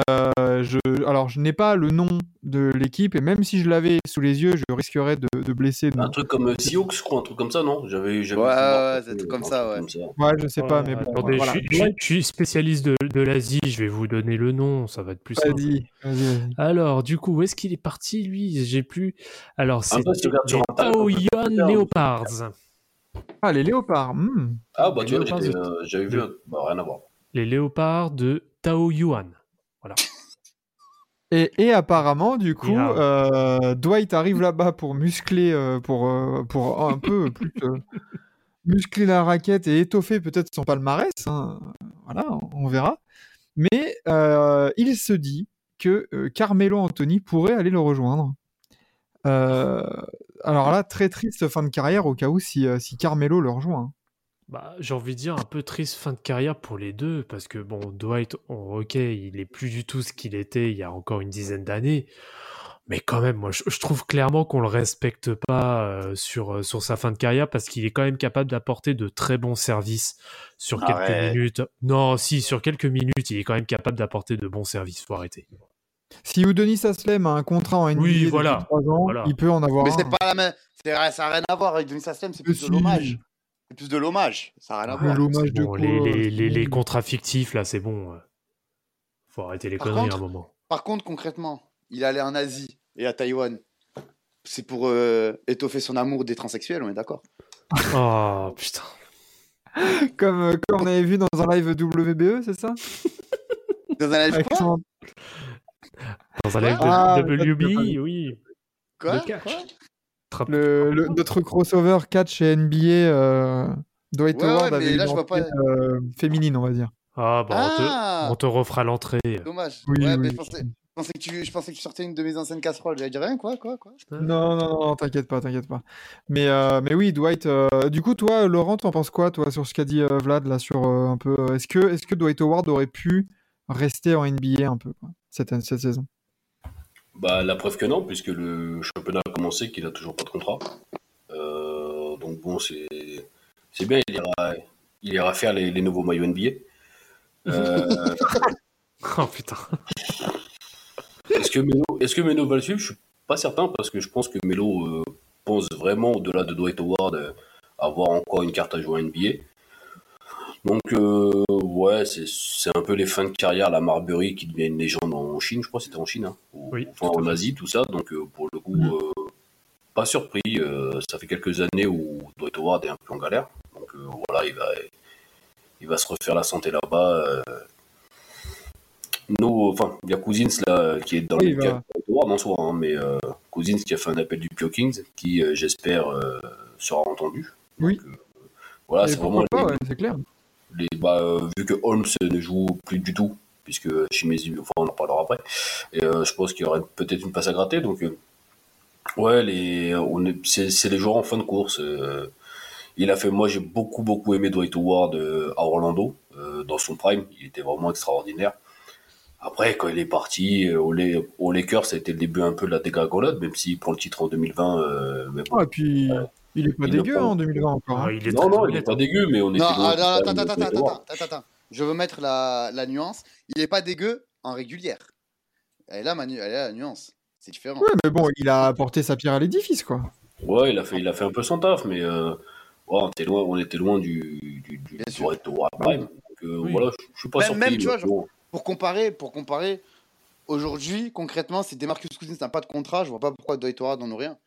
Euh, je, alors je n'ai pas le nom de l'équipe et même si je l'avais sous les yeux, je risquerais de, de blesser. Un truc comme euh, Seahawks, je crois, un truc comme ça, non? J'avais j'avais Ouais, ouais, c'est un truc comme ça, ouais. Ouais, je sais pas, mais bon. attendez, voilà. je, suis- je suis- je suis spécialiste de, de l'Asie, je vais vous donner le nom, ça va être plus simple. Vas-y, vas-y, vas-y. Alors, du coup, où est-ce qu'il est parti, lui? J'ai plus. Alors, c'est Taoyuan. Leopards. Ah, les léopards. hmm. Ah, bah Les tu vois, euh, j'avais vu, un- bah rien à voir. Les léopards de Taoyuan. Et, et apparemment, du coup, euh, Dwight arrive là-bas pour muscler, euh, pour, euh, pour un peu plus muscler la raquette et étoffer peut-être son palmarès. hein. Voilà, on verra. Mais il se dit que Carmelo Anthony pourrait aller le rejoindre. Alors là, très triste fin de carrière au cas où si, si Carmelo le rejoint. Bah, j'ai envie de dire un peu triste fin de carrière pour les deux, parce que bon, Dwight, on- ok, il est plus du tout ce qu'il était il y a encore une dizaine d'années, mais quand même, moi, je, je trouve clairement qu'on le respecte pas euh, sur, euh, sur sa fin de carrière, parce qu'il est quand même capable d'apporter de très bons services sur quelques Arrête. minutes. Non, si, sur quelques minutes, il est quand même capable d'apporter de bons services, faut arrêter. Si Udonis Aslem a un contrat en NBA Oui, voilà, 3 ans, voilà. il peut en avoir Mais un. c'est pas la même. Ça n'a rien à voir avec Denis Aslem, c'est de l'hommage. C'est plus de l'hommage. Ça n'a rien à Ah, voir. l'hommage de Bon, quoi, les, les, les, contrats fictifs, là, c'est bon. Faut arrêter les Par conneries contre- à un moment. Par contre, concrètement, il allé en Asie et à Taïwan. C'est pour euh, étoffer son amour des transsexuels, on est d'accord Oh putain. Comme, euh, comme on avait vu dans un live WBE, c'est ça? Dans un live quoi? Dans un live Ah, de peut-être WB, que- oui. Quoi? Le catch. Quoi? Le, le- notre crossover catch et NBA euh, Ouais, Howard ouais, avait mais une là, je vois pas- entrée, euh, féminine, on va dire. Ah, bah, on, te, Ah on te refera l'entrée. Dommage. Oui, ouais, oui. mais je pensais, je, pensais que tu, je pensais que tu sortais une de mes anciennes casseroles. J'allais dire rien, quoi, quoi, quoi. Non, non, non, t'inquiète pas, t'inquiète pas. Mais, euh, mais oui, Dwight. euh, du coup, toi, Laurent, t'en penses quoi, toi, sur ce qu'a dit euh, Vlad là, sur euh, un peu. euh, Est-ce que, est-ce que Dwight Howard aurait pu rester en NBA un peu quoi, cette, cette saison? Bah, la preuve que non, puisque le championnat a commencé, qu'il a toujours pas de contrat. Euh, donc bon, c'est bien, il ira, il ira faire les, les nouveaux maillots NBA. Euh, Oh putain. est-ce que Melo, est-ce que Melo va le suivre? Je suis pas certain parce que je pense que Melo euh, pense vraiment au-delà de Dwight Howard avoir encore une carte à jouer en NBA. Donc euh, ouais, c'est un peu les fins de carrière la Marbury qui devient une légende en Chine, je crois c'était en Chine, hein, ou- Oui, enfin, en. Asie, tout ça. Donc euh, pour le coup, Mhm. euh, pas surpris. euh, ça fait quelques années où Dwight Howard est un peu en galère. Donc voilà, il va, il va se refaire la santé là-bas. Nous, enfin, il y a Cousins là qui est dans Oui, le il cas va- de Dwight Howard en soi, hein, mais Cousins qui a fait un appel du Pio Kings, qui j'espère sera entendu. Oui. Donc, voilà, c'est vraiment pourquoi pas, les- ouais, c'est clair. Les, bah, euh, vu que Holmes ne joue plus du tout, puisque Shimizu, enfin on en parlera après, et euh, je pense qu'il y aurait peut-être une place à gratter. Donc, euh, ouais, les, on est, c'est, c'est les joueurs en fin de course. il a fait, moi j'ai beaucoup beaucoup aimé Dwight Howard à Orlando, dans son prime, il était vraiment extraordinaire. Après, quand il est parti au, aux Lakers, ça a été le début un peu de la dégringolade, même s'il prend le titre en 2020. euh, mais bon. Ah, et puis, il est pas Il dégueu hein, en 2020 encore. hein. Ah, il est non, non, il est pas hein. dégueu, mais on était Non, loin ah, de- non, attends, attends, attends, attends, attends, attends. Je veux mettre la, la nuance. Il est pas dégueu en régulière. Elle est là, Manu, elle est là, la nuance. C'est différent. Ouais, mais bon, il a apporté sa pierre à l'édifice, quoi. Ouais, il a fait, il a fait un peu son taf, mais euh, ouais, on, était loin, on était loin du, du, du Bien sûr. Donc, euh, Oui. voilà, je, je suis pas Même- tu vois. Pour comparer, pour comparer, aujourd'hui, concrètement, si Demarcus Cousins n'a pas de contrat, je vois pas pourquoi Dwight Howard n'en a rien.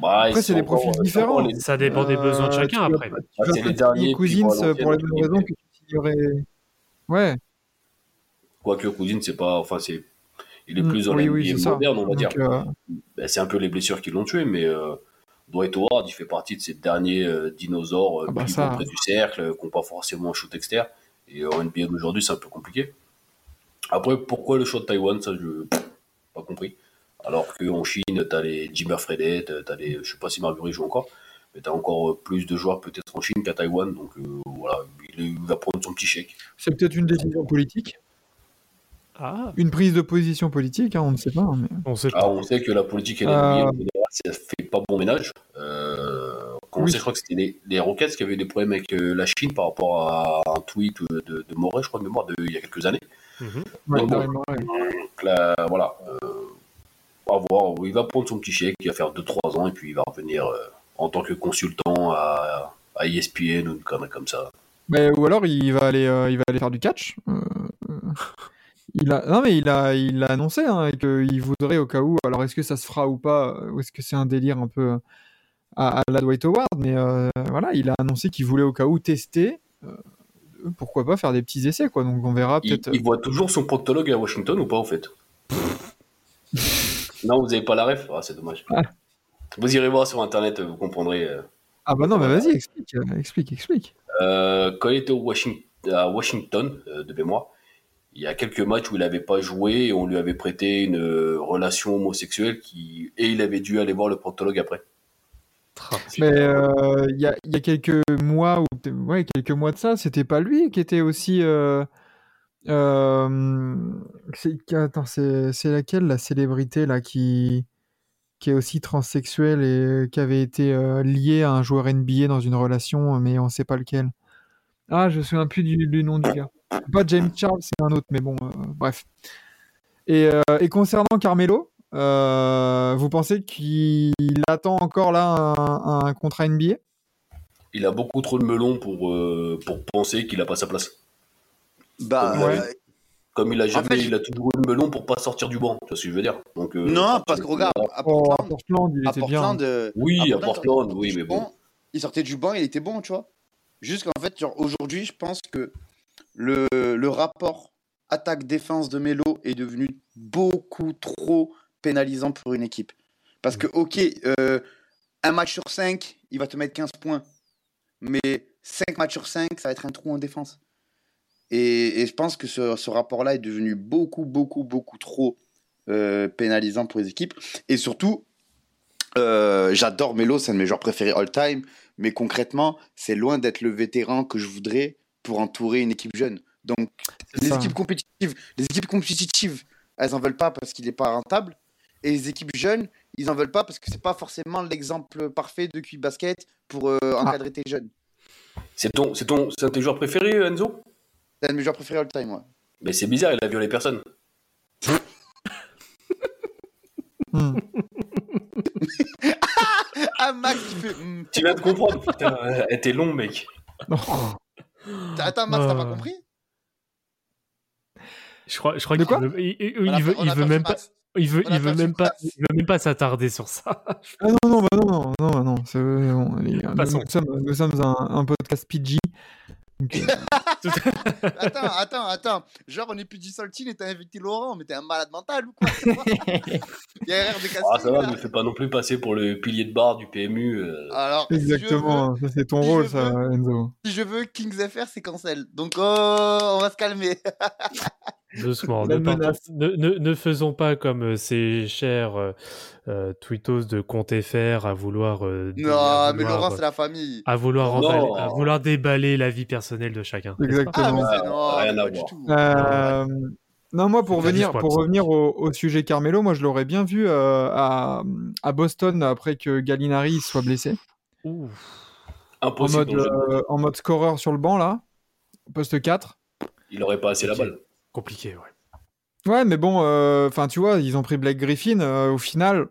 Bah, Après, c'est des profils différents. les- Ça dépend des besoins de Euh, chacun après. Ah, c'est les derniers Cousins euh, pour mêmes donc, raisons que tu signerais. Ouais. Quoique Cousine, c'est pas. Enfin, c'est. Il est Mm, plus dans oui, la oui, c'est ça. moderne, on va dire. Donc, euh, Ben, c'est un peu les blessures qui l'ont tué, mais euh, Dwight Howard, il fait partie de ces derniers euh, dinosaures euh, Ah bah ça. près du cercle, euh, qui n'ont pas forcément un shoot externe. Et en NBA d'aujourd'hui, c'est un peu compliqué. Après, pourquoi le show de Taïwan? Ça, je pas compris. Alors qu'en Chine, tu as les Jimmer Fredet, tu as les. Je sais pas si Marbury joue encore, mais tu as encore euh, plus de joueurs peut-être en Chine qu'à Taïwan. Donc euh, voilà, il, va prendre son petit chèque. c'est peut-être une décision politique. Ah, Une prise de position politique, hein, on ne sait pas. mais- on sait Ah, on sait que la politique et la Euh. NBA, en général, ça fait pas bon ménage. Euh, quand on Oui. sait, je crois que c'était les, les Rockets qui avaient des problèmes avec euh, la Chine par rapport à un tweet de, de, de Moret, je crois de mémoire, de, il y a quelques années. Mhm. Ouais, Donc bon. carrément, ouais. Donc là, voilà. Euh, voir. Il va prendre son petit chèque, il va faire 2-3 ans et puis il va revenir euh, en tant que consultant à, à ESPN ou une connerie comme ça. Mais- ou alors il va aller, euh, il va aller faire du catch. Euh, il a, non mais il a, il a annoncé hein, qu'il voudrait au cas où. Alors est-ce que ça se fera ou pas Ou est-ce que c'est un délire un peu à, à la Dwight Howard? Mais voilà, il a annoncé qu'il voulait au cas où tester. pourquoi pas faire des petits essais quoi. Donc on verra Il, peut-être. il voit toujours son proctologue à Washington ou pas, en fait? Non, vous n'avez pas la ref? Ah, c'est dommage. Ah. Vous irez voir sur Internet, vous comprendrez. euh. Ah bah non, mais vas-y, explique, euh, explique, explique. Euh, quand il était au Washing- à Washington, euh, de mémoire, il y a quelques matchs où il n'avait pas joué et on lui avait prêté une euh, relation homosexuelle qui... et il avait dû aller voir le proctologue après. Mais euh, il y, a, y a quelques mois ou ouais, quelques mois de ça, c'était pas lui qui était aussi. Euh, euh, c'est, attends, c'est, c'est laquelle la célébrité là qui qui est aussi transsexuelle et qui avait été euh, liée à un joueur NBA dans une relation, mais on sait pas lequel? Ah, je me souviens plus du, du nom du gars. Pas James Charles, c'est un autre, mais bon, euh, bref. Et, euh, et concernant Carmelo, euh, vous pensez qu'il attend encore là un, un contrat NBA Il a beaucoup trop de melon pour, euh, pour penser qu'il n'a pas sa place. Bah, Ouais. euh, Comme il a jamais, fait, il a toujours eu le melon pour pas sortir du banc. Tu vois ce que je veux dire Donc, euh, Non, parce que regarde, à Oh, à Portland, il à était bien. Euh, Oui, à Portland, oui, sortait mais du bon. banc, Il sortait du banc, il était bon, tu vois. Juste qu'en fait, genre, aujourd'hui, je pense que le, le rapport attaque-défense de Melo est devenu beaucoup trop pénalisant pour une équipe. Parce que, ok, euh, un match sur 5, il va te mettre 15 points. Mais 5 matchs sur 5, ça va être un trou en défense. Et, et je pense que ce, ce rapport-là est devenu beaucoup, beaucoup, beaucoup trop euh, pénalisant pour les équipes. Et surtout, euh, j'adore Melo, c'est un de mes joueurs préférés all-time. Mais concrètement, c'est loin d'être le vétéran que je voudrais pour entourer une équipe jeune. Donc, les ça. équipes compétitives, les équipes compétitives, elles en veulent pas parce qu'il n'est pas rentable. Et les équipes jeunes, ils en veulent pas parce que c'est pas forcément l'exemple parfait de QI basket pour euh, Ah. encadrer tes jeunes. C'est ton, c'est ton, c'est un de tes joueurs préférés, Enzo? C'est un de mes joueurs préférés all-time, ouais. Mais c'est bizarre, il a violé personne. Hmm. Ah, Max, qui fait. hmm. Tu viens de comprendre, putain, elle était long, mec. Attends, Max, t'as pas Ah. compris? Je crois, je crois De qu'il quoi? veut, il, il- On a il veut, per- on il a veut perdu même pas, Max. il veut, On a il veut perdu même pas, Max. il veut même pas s'attarder sur ça. Ah non, non, bah non, non, non, non, c'est bon, les gars, nous, Passons. nous sommes, nous sommes un, un podcast PG. Donc, euh, Attends, attends, attends. Genre, on est plus du Saltine et t'as invité Laurent, mais t'es un malade mental ou quoi c'est quoi Il y a erreur de casting. Ah, ça va, ne fais pas non plus passer pour le pilier de barre du PMU. euh. Alors, si je veux- exactement, ça c'est ton si rôle, ça, Enzo. Si je veux, Kings FR, c'est cancel. Donc, oh, on va se calmer. Doucement, ne, partons- menace. ne, ne- ne faisons pas comme euh, ces chers euh, euh, tweetos de compte FR à vouloir. euh, Non, à mais vouloir, Laurent, c'est la famille. à vouloir, Non. emballer- à vouloir déballer la vie personnelle de chacun. Exactement. Ah, mais c'est non, rien pas à du voir. tout. Euh, non, moi, pour juste pour revenir au, au sujet Carmelo, moi, je l'aurais bien vu euh, à, à Boston après que Gallinari soit blessé. En Impossible. mode, euh, en mode scoreur sur le banc, là. Poste 4. Il aurait pas assez la balle. Compliqué, ouais. Ouais, mais bon, enfin, tu vois, ils ont pris Blake Griffin. euh, au final,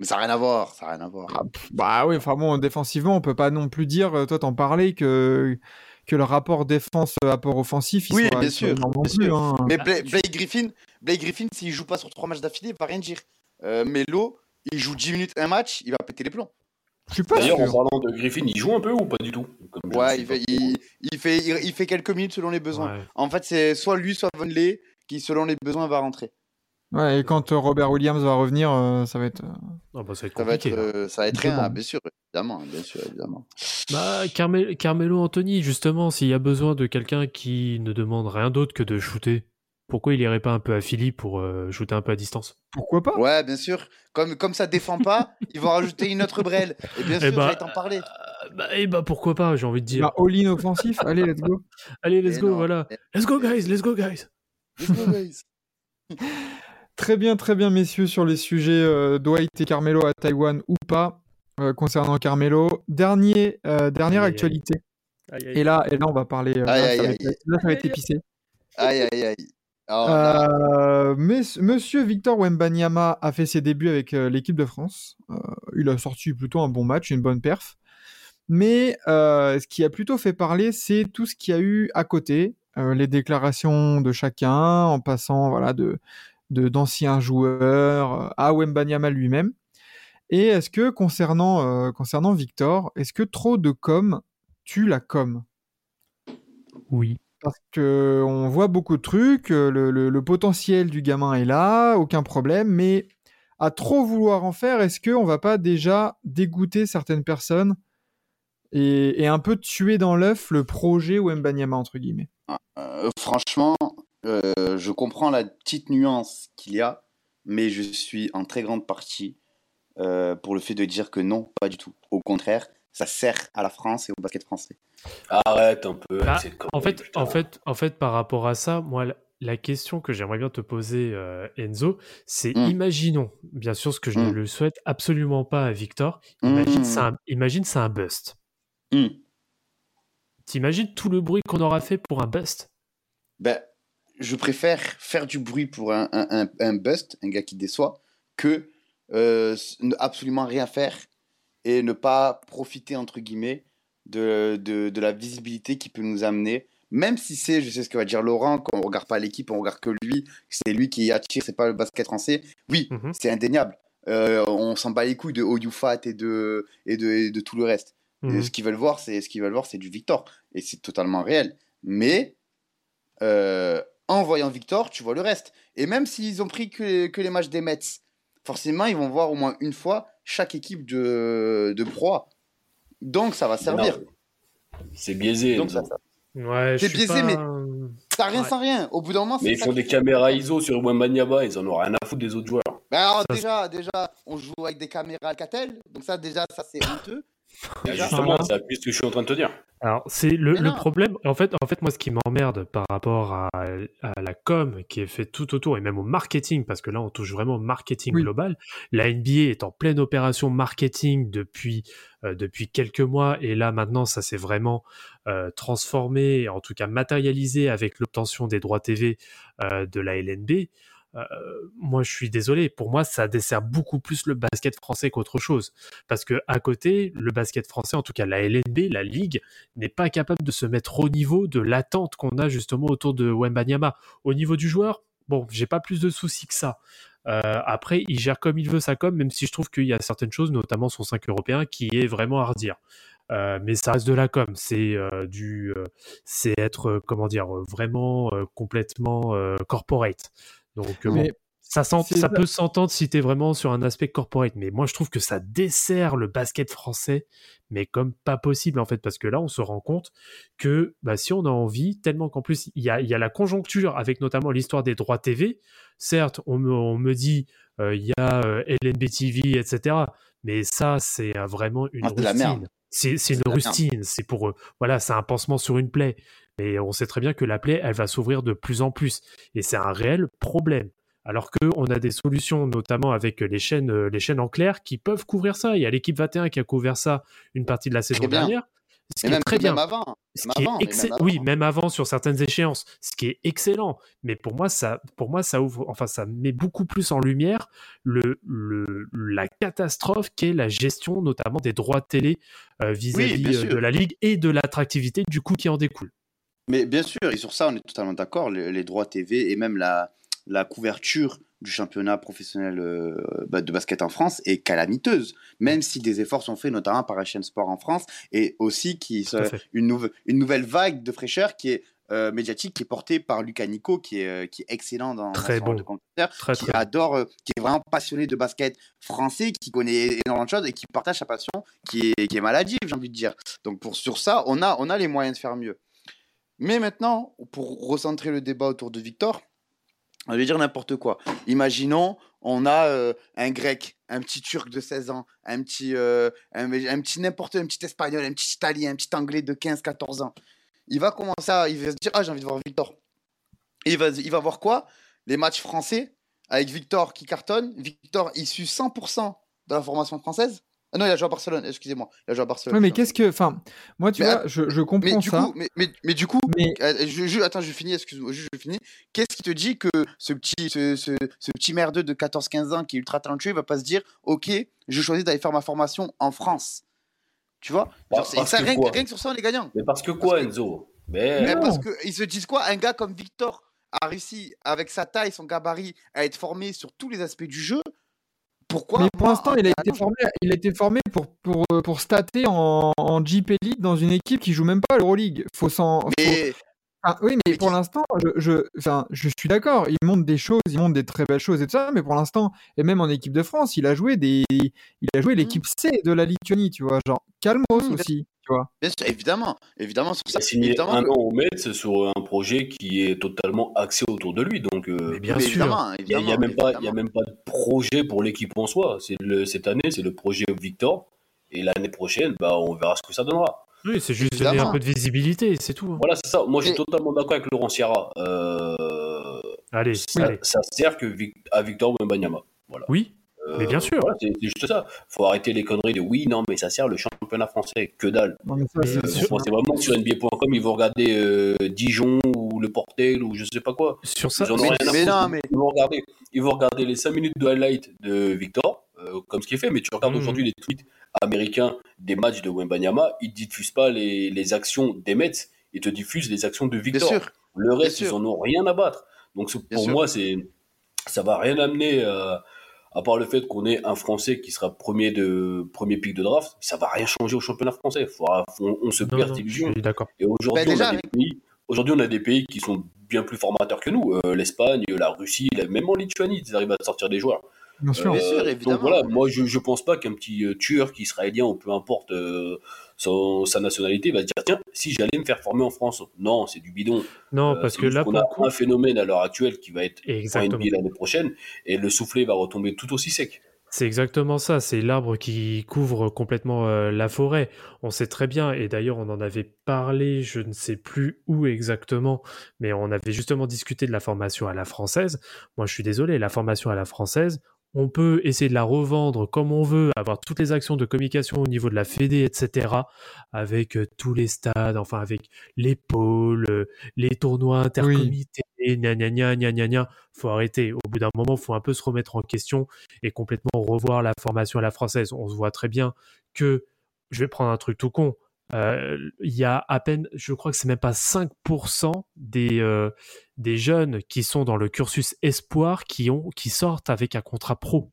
Mais ça n'a rien à voir, ça n'a rien à voir. Ah, pff, bah oui, enfin bon, défensivement, on peut pas non plus dire, euh, toi t'en parlais, que, que le rapport défense-apport offensif, il Oui, soit, bien sûr, bien plus, sûr. hein. Mais Bla- Blake Griffin, Blake Griffin s'il joue pas sur trois matchs d'affilée, il va rien dire. Euh, Melo, il joue 10 minutes un match, il va péter les plombs. Je suis pas D'ailleurs, en parlant de Griffin, il joue un peu ou pas du tout? Comme Ouais, il fait, trop. il, il fait, il, il fait quelques minutes selon les besoins. Ouais. En fait, c'est soit lui, soit Von Lee qui, selon les besoins, va rentrer. Ouais, et quand euh, Robert Williams va revenir, euh, ça va être. euh, Ah bah, ça va être Ça va être, compliqué. euh, ça va être Compliqué, rien, bon. bien sûr, évidemment, bien sûr, évidemment. Bah, Carme- Carmelo Anthony, justement, s'il y a besoin de quelqu'un qui ne demande rien d'autre que de shooter, pourquoi il irait pas un peu à Philly pour euh, shooter un peu à distance? Pourquoi pas? Ouais, bien sûr. Comme, comme ça défend pas, ils vont rajouter une autre brêle. Et bien Eh sûr, bah, j'allais t'en parler. Euh, bah, eh bah, pourquoi pas, j'ai envie de dire. Bah, All-in offensif, allez, let's go. Allez, let's Eh go, non. voilà. Let's go, guys, let's go, guys. let's go, guys. Très bien, très bien, messieurs, sur les sujets euh, Dwight et Carmelo à Taïwan ou pas. euh, concernant Carmelo, Dernier, euh, dernière Aïe, aïe, aïe. actualité. Et là, et là, on va parler. euh, Aïe, là, aïe, ça va aïe. être- là, ça va être épicé. Aïe, aïe, aïe. Oh. Euh, mais- Monsieur Victor Wembanyama a fait ses débuts avec euh, l'équipe de France. Euh, il a sorti plutôt un bon match, une bonne perf. Mais euh, ce qui a plutôt fait parler, c'est tout ce qu'il y a eu à côté, euh, les déclarations de chacun, en passant voilà de d'anciens joueurs à Wembanyama lui-même. Et est-ce que concernant euh, concernant Victor, est-ce que trop de com tue la com? Oui. Parce que on voit beaucoup de trucs, euh, le, potentiel du gamin est là, aucun problème, mais à trop vouloir en faire, est-ce qu'on va pas déjà dégoûter certaines personnes et, un peu tuer dans l'œuf le projet Wembanyama entre guillemets? Euh, franchement, euh, je comprends la petite nuance qu'il y a, mais je suis en très grande partie pour le fait de dire que non, pas du tout. Au contraire, ça sert à la France et au basket français. Arrête un peu. Bah, En fait, putain. en fait, en fait, par rapport à ça, moi, la, question que j'aimerais bien te poser, euh, Enzo, c'est Mm. imaginons, bien sûr, ce que je ne Mm. le souhaite absolument pas à Victor. Imagine, Mm. c'est un, imagine, c'est un bust. Hmm. T'imagines tout le bruit qu'on aura fait pour un bust? Ben, je préfère faire du bruit pour un, un, un, un bust, un gars qui déçoit, que euh, absolument rien faire et ne pas profiter, entre guillemets, de, de, de la visibilité qui peut nous amener. même si c'est, je sais ce que va dire Laurent, qu'on regarde pas l'équipe, on regarde que lui, c'est lui qui attire, c'est pas le basket français. Oui, Mhm. c'est indéniable. Euh, on s'en bat les couilles de Oyufat et de, et de, et de tout le reste. Mhm. ce qu'ils veulent voir, c'est ce qu'ils veulent voir, c'est du Victor, et c'est totalement réel. Mais euh, en voyant Victor, tu vois le reste. Et même s'ils ont pris que, que les matchs des Mets, forcément, ils vont voir au moins une fois chaque équipe de, de proie. Donc, ça va servir. C'est biaisé. Donc, ça, ça- Ouais, je C'est biaisé, pas- mais- Ça rien Ouais. sans rien. Au bout d'un moment, Mais c'est ils ça font des caméras ISO sur Wembanyama, ils en ont rien à foutre des autres joueurs. Bah alors, Ça, déjà, déjà, on joue avec des caméras Alcatel. Donc, ça, déjà, ça, c'est honteux. Justement, Voilà. ça appuie ce que je suis en train de te dire. Alors, c'est le, problème. En fait, en fait, moi, ce qui m'emmerde par rapport à, à la com qui est fait tout autour et même au marketing, parce que là, on touche vraiment au marketing Oui. global. La NBA est en pleine opération marketing depuis, euh, depuis quelques mois et là, maintenant, ça s'est vraiment euh, transformé, en tout cas matérialisé avec l'obtention des droits TV euh, de la LNB. Euh, moi, je suis désolé. Pour moi, ça dessert beaucoup plus le basket français qu'autre chose. Parce que à côté, le basket français, en tout cas la LNB, la ligue, n'est pas capable de se mettre au niveau de l'attente qu'on a justement autour de Wembanyama. Au niveau du joueur, bon, j'ai pas plus de soucis que ça. Euh, après, il gère comme il veut sa com, même si je trouve qu'il y a certaines choses, notamment son 5 européen, qui est vraiment à redire. Euh, mais ça reste de la com, c'est du, c'est être comment dire, vraiment complètement corporate. Donc euh, bon, ça, peut s'entendre si t'es vraiment sur un aspect corporate, mais moi je trouve que ça dessert le basket français, mais comme pas possible en fait, parce que là on se rend compte que bah, si on a envie, tellement qu'en plus il y a, il y a la conjoncture avec notamment l'histoire des droits TV, certes on me, on me dit euh, il y a euh, LNB TV, etc., mais ça c'est euh, vraiment une Ah, rustine. C'est une rustine, c'est pour, euh, voilà, c'est un pansement sur une plaie. Mais on sait très bien que la plaie, elle va s'ouvrir de plus en plus. Et c'est un réel problème. Alors qu'on a des solutions, notamment avec les chaînes, euh, les chaînes en clair, qui peuvent couvrir ça. Il y a l'équipe 21 qui a couvert ça une partie de la saison dernière. Ce qui est même, très bien. même avant. Ce Même qui est avant, mais excell- même avant. Oui, même avant sur certaines échéances, ce qui est excellent. Mais pour moi, ça, pour moi, ça ouvre, enfin, ça met beaucoup plus en lumière le, le, la catastrophe qu'est la gestion, notamment des droits de télé euh, vis-à-vis euh, de la ligue et de l'attractivité du coup qui en découle. Mais bien sûr, et sur ça, on est totalement d'accord. Les, les droits TV et même la, la couverture du championnat professionnel euh, bah, de basket en France est calamiteuse. Même si des efforts sont faits, notamment par la chaîne Sport en France, et aussi qui une, une nouvelle vague de fraîcheur qui est euh, médiatique, qui est portée par Lucas Nico, qui est, euh, qui est excellent dans, Très bon. de Très qui très. adore, qui est vraiment passionné de basket français, qui connaît énormément de choses et qui partage sa passion, qui est, qui est maladive, j'ai envie de dire. Donc pour, sur ça, on a, on a les moyens de faire mieux. Mais maintenant, pour recentrer le débat autour de Victor, je vais dire n'importe quoi. Imaginons, on a euh, un grec, un petit turc de 16 ans, un petit, euh, un, un petit n'importe, un petit espagnol, un petit italien, un petit anglais de 15-14 ans. Il va commencer à, se dire, ah j'ai envie de voir Victor. Il va, il va voir quoi? Les matchs français avec Victor qui cartonne. Victor issu 100% de la formation française. Ah non, il a joué à Barcelone, excusez-moi. Il a joué à Barcelone. Ouais, mais qu'est-ce que. Enfin, moi, tu Mais vois, je, je mais comprends du ça. coup, mais, mais, mais du coup, Mais euh, je, je- attends, je finis, excuse-moi, je, je finis. Qu'est-ce qui te dit que ce petit, ce, ce, ce petit merdeux de 14-15 ans qui est ultra talentueux, il va pas se dire, ok, je choisis d'aller faire ma formation en France? Tu vois? Bah, Genre, parce ça, rien, rien que sur ça, on est gagnant. Mais parce que quoi, Parce que- Enzo? Mais parce qu'ils se disent quoi? Un gars comme Victor a réussi, avec sa taille, son gabarit, à être formé sur tous les aspects du jeu. Pourquoi Mais pour l'instant, un il a été formé, il a été formé pour, pour, euh, pour stater en, en JP League dans une équipe qui joue même pas l'Euroleague. Faut s'en. faut- Enfin, oui, mais pour l'instant, je, je, enfin, je suis d'accord. Il montre des choses, il montre des très belles choses et tout ça, mais pour l'instant, et même en équipe de France, il a joué des, il a joué l'équipe C de la Lituanie, tu vois, genre Calmos Mhm. aussi, tu vois. bien sûr, évidemment, évidemment sur il ça. a signé évidemment un an au Mets sur un projet qui est totalement axé autour de lui. Donc, euh, Mais bien mais sûr. il n'y a, y a même pas, il y a même pas de projet pour l'équipe en soi. C'est le, cette année, c'est le projet Victor. Et l'année prochaine, bah, on verra ce que ça donnera. Oui, c'est juste donner un peu de visibilité, c'est tout. hein. Voilà, c'est ça. Moi, je suis Et- totalement d'accord avec Laurent Sierra. Euh, Allez, ça, allez. ça sert que Vic- à Victor Wembanyama. Voilà. Oui, Mais bien sûr. voilà, c'est c'est juste ça. faut arrêter les conneries de oui, non, mais ça sert le championnat français. Que dalle. Non, mais ça, Mais, c'est euh, sûr. vraiment que sur NBA.com, ils vont regarder euh, Dijon ou le Portel ou je sais pas quoi. sur ça. Ils en ont Mais- rien à mais foutre. non, mais- Ils vont regarder, ils vont regarder les 5 minutes de highlight de Victor, euh, comme ce qui est fait. Mais tu regardes Mhm. aujourd'hui les tweets américains des matchs de Wembanyama, ils diffusent pas les, les actions des Mets. ils te diffusent les actions de Bien Victor. sûr. Le reste, Bien ils sûr. en ont rien à battre. Donc Bien pour sûr. moi, c'est ça va rien amener euh, à part le fait qu'on ait un Français qui sera premier de premier pic de draft. Ça va rien changer au championnat français. Faudra- on, on se Non, perd non, cette je illusion. suis d'accord. Et aujourd'hui, déjà, on a des pays. Aujourd'hui, on a des pays qui sont bien plus formateurs que nous. Euh, L'Espagne, la Russie, même en Lituanie, ils arrivent à sortir des joueurs. Bien sûr. Bien sûr, Euh, évidemment. Donc voilà, moi je, je pense pas qu'un petit euh, turc israélien ou peu importe euh, son- sa nationalité va se dire tiens si j'allais me faire former en France. Non, c'est du bidon. Non, Euh, parce que là, pour a coup, un phénomène à l'heure actuelle qui va être en exactement. L'année prochaine et le soufflet va retomber tout aussi sec. C'est exactement ça, c'est l'arbre qui couvre complètement euh, la forêt. On sait très bien, et d'ailleurs on en avait parlé, je ne sais plus où exactement, mais on avait justement discuté de la formation à la française. Moi je suis désolé, la formation à la française, on peut essayer de la revendre comme on veut, avoir toutes les actions de communication au niveau de la Fédé, etc., avec euh, tous les stades, enfin avec les pôles, euh, les tournois intercomités, gna gna gna gna gna gna. Faut arrêter. Au bout d'un moment, faut un peu se remettre en question et complètement revoir la formation à la française. On se voit très bien que, je vais prendre un truc tout con, il y a à peine, je crois que c'est même pas 5% des, euh, des jeunes qui sont dans le cursus espoir qui, ont, qui sortent avec un contrat pro.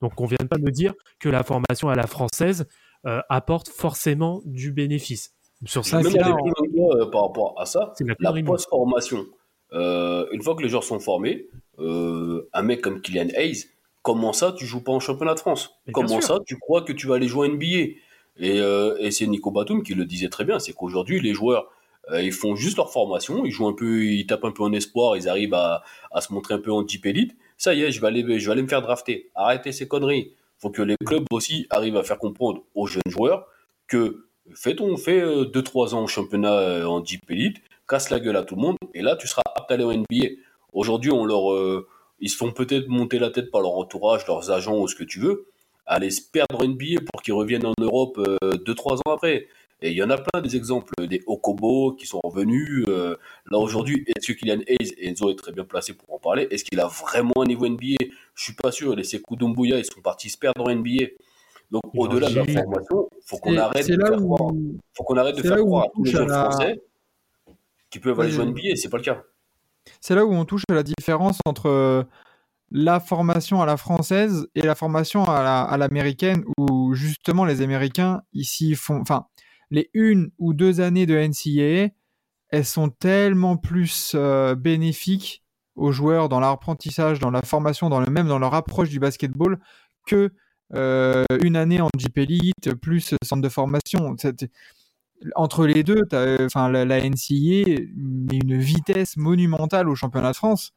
Donc on vient pas me dire que la formation à la française euh, apporte forcément du bénéfice. Sur ça, Même là, euh, par rapport à ça, la la post-formation. Euh, une fois que les joueurs sont formés, euh, un mec comme Kylian Hayes, comment ça tu joues pas en championnat de France? Mais Comment ça tu crois que tu vas aller jouer en NBA Et, euh, et c'est Nico Batum qui le disait très bien, c'est qu'aujourd'hui les joueurs euh, ils font juste leur formation, ils jouent un peu, ils tapent un peu en espoir, ils arrivent à, se montrer un peu en Jeep Elite. Ça y est, je vais aller, je vais aller me faire drafter. Arrêtez ces conneries. Faut que les clubs aussi arrivent à faire comprendre aux jeunes joueurs que fais ton fait 2-3 ans au championnat euh, en Jeep Elite, casse la gueule à tout le monde, et là tu seras apte à aller en NBA. Aujourd'hui, on euh, ils se font peut-être monter la tête par leur entourage, leurs agents ou ce que tu veux, aller se perdre en NBA pour qu'ils reviennent en Europe 2-3 ans après. Et il y en a plein des exemples, des Okobo qui sont revenus. euh, là aujourd'hui, est-ce que Kylian Hayes, et Enzo est très bien placé pour en parler, est-ce qu'il a vraiment un niveau NBA Je suis pas sûr. Les Sekou Doumbouya, ils sont partis se perdre en NBA. Donc au-delà de ont- formation, faut qu'on arrête de faire où, croire faut qu'on arrête de faire croire à tous les jeunes la- français qui peuvent aller Oui, jouer en. NBA, c'est pas le cas. c'est là où on touche à la différence entre euh, la formation à la française et la formation à la- à l'américaine, où justement les Américains ici font, enfin, les une ou deux années de NCAA, elles sont tellement plus euh, bénéfiques aux joueurs dans leur apprentissage, dans la formation, dans le même dans leur approche du basketball que euh, une année en Jeep Elite plus centre de formation. Entre les deux, enfin, la, la NCAA met une vitesse monumentale au championnat de France.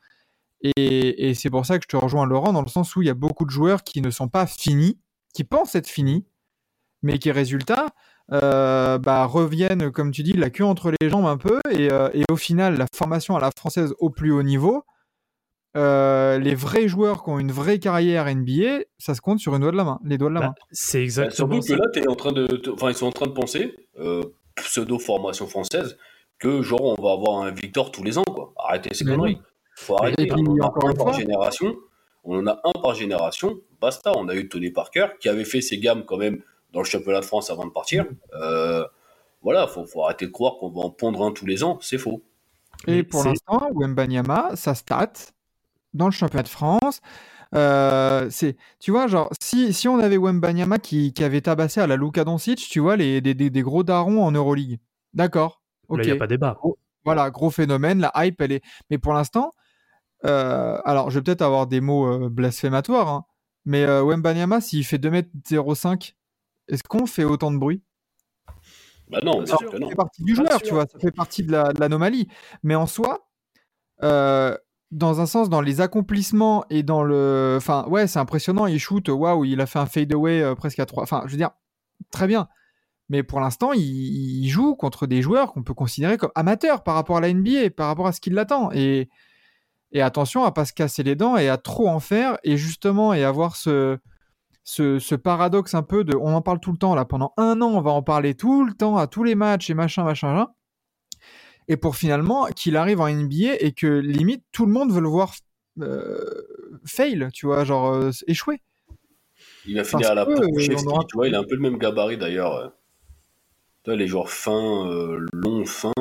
Et, et c'est pour ça que je te rejoins, Laurent, dans le sens où il y a beaucoup de joueurs qui ne sont pas finis, qui pensent être finis, mais qui, résultat, euh, bah, reviennent, comme tu dis, la queue entre les jambes un peu. Et, euh, et au final, la formation à la française au plus haut niveau, euh, les vrais joueurs qui ont une vraie carrière NBA, ça se compte sur une doigt de la main, les doigts de la Bah, main. c'est Bah, exactement surtout ça. que là, t'es en train de, enfin, ils sont en train de penser, euh, pseudo formation française, que genre on va avoir un Victor tous les ans, quoi. Arrêtez ces conneries. Faut arrêter. Puis, on en a encore un une par fois- génération. On en a un par génération. Basta. On a eu Tony Parker qui avait fait ses gammes quand même dans le championnat de France avant de partir. Euh, voilà, faut, faut arrêter de croire qu'on va en pondre un tous les ans. C'est faux. Et Mais pour l'instant, Wembanyama, sa stat dans le championnat de France, euh, c'est, tu vois, genre, si, si on avait Wembanyama qui, qui avait tabassé à la Luka Doncic, tu vois, les, des, des- des gros darons en Euroleague. D'accord. Là, Ok. il n'y a pas débat. Voilà, gros phénomène, la hype, elle est. Mais pour l'instant, euh, alors je vais peut-être avoir des mots euh, blasphématoires, hein, mais euh, Wembanyama, s'il fait 2m05, est-ce qu'on fait autant de bruit? Bah non, bien que ça non. fait partie du Bien joueur, sûr. tu vois, ça fait partie de la- de l'anomalie. Mais en soi, euh, dans un sens, dans les accomplissements et dans le. Enfin, ouais, c'est impressionnant, il shoot, waouh, il a fait un fadeaway euh, presque à 3. Enfin, je veux dire, très bien. Mais pour l'instant, il, il joue contre des joueurs qu'on peut considérer comme amateurs par rapport à la NBA, par rapport à ce qui l'attend. Et, et attention à pas se casser les dents et à trop en faire, et justement, et avoir ce, ce, ce paradoxe un peu de. On en parle tout le temps, là, pendant un an, on va en parler tout le temps, à tous les matchs et machin, machin, machin. Et pour finalement qu'il arrive en NBA et que limite tout le monde veut le voir euh, fail, tu vois, genre euh, échouer. Il va finir Parce à la que, euh, aura- tu vois, il a un peu le même gabarit d'ailleurs. Tu vois, les joueurs fins, euh, longs, fins.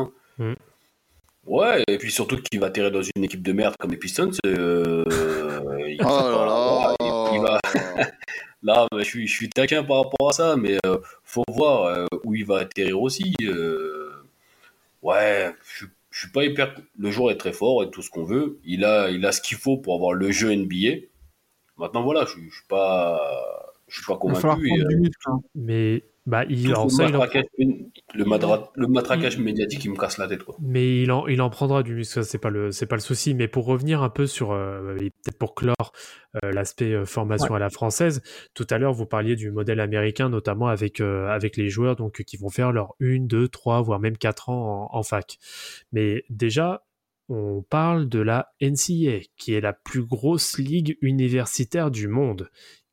Ouais, et puis surtout qu'il va atterrir dans une équipe de merde comme les Pistons. euh, il- Oh là là. il va- Là, bah, je, suis, je suis taquin par rapport à ça, mais euh, faut voir euh, où il va atterrir aussi. euh. Ouais, je, je suis pas hyper. Le joueur est très fort et tout ce qu'on veut. Il a, il a ce qu'il faut pour avoir le jeu NBA. Maintenant, voilà, je, je suis pas, je suis pas Il va falloir convaincu. et, muscle. hein. Mais bah, il, alors le, ça, il en- matraquage, le, madra- le matraquage médiatique, il me casse la tête, quoi. Mais il en, il en prendra du muscle, ça, c'est pas le, pas le souci. Mais pour revenir un peu sur, euh, peut-être pour clore euh, l'aspect euh, formation à la française, tout à l'heure vous parliez du modèle américain, notamment avec euh, avec les joueurs donc qui vont faire leur une, deux, trois, voire même quatre ans en, en fac. Mais déjà, on parle de la NCAA, qui est la plus grosse ligue universitaire du monde,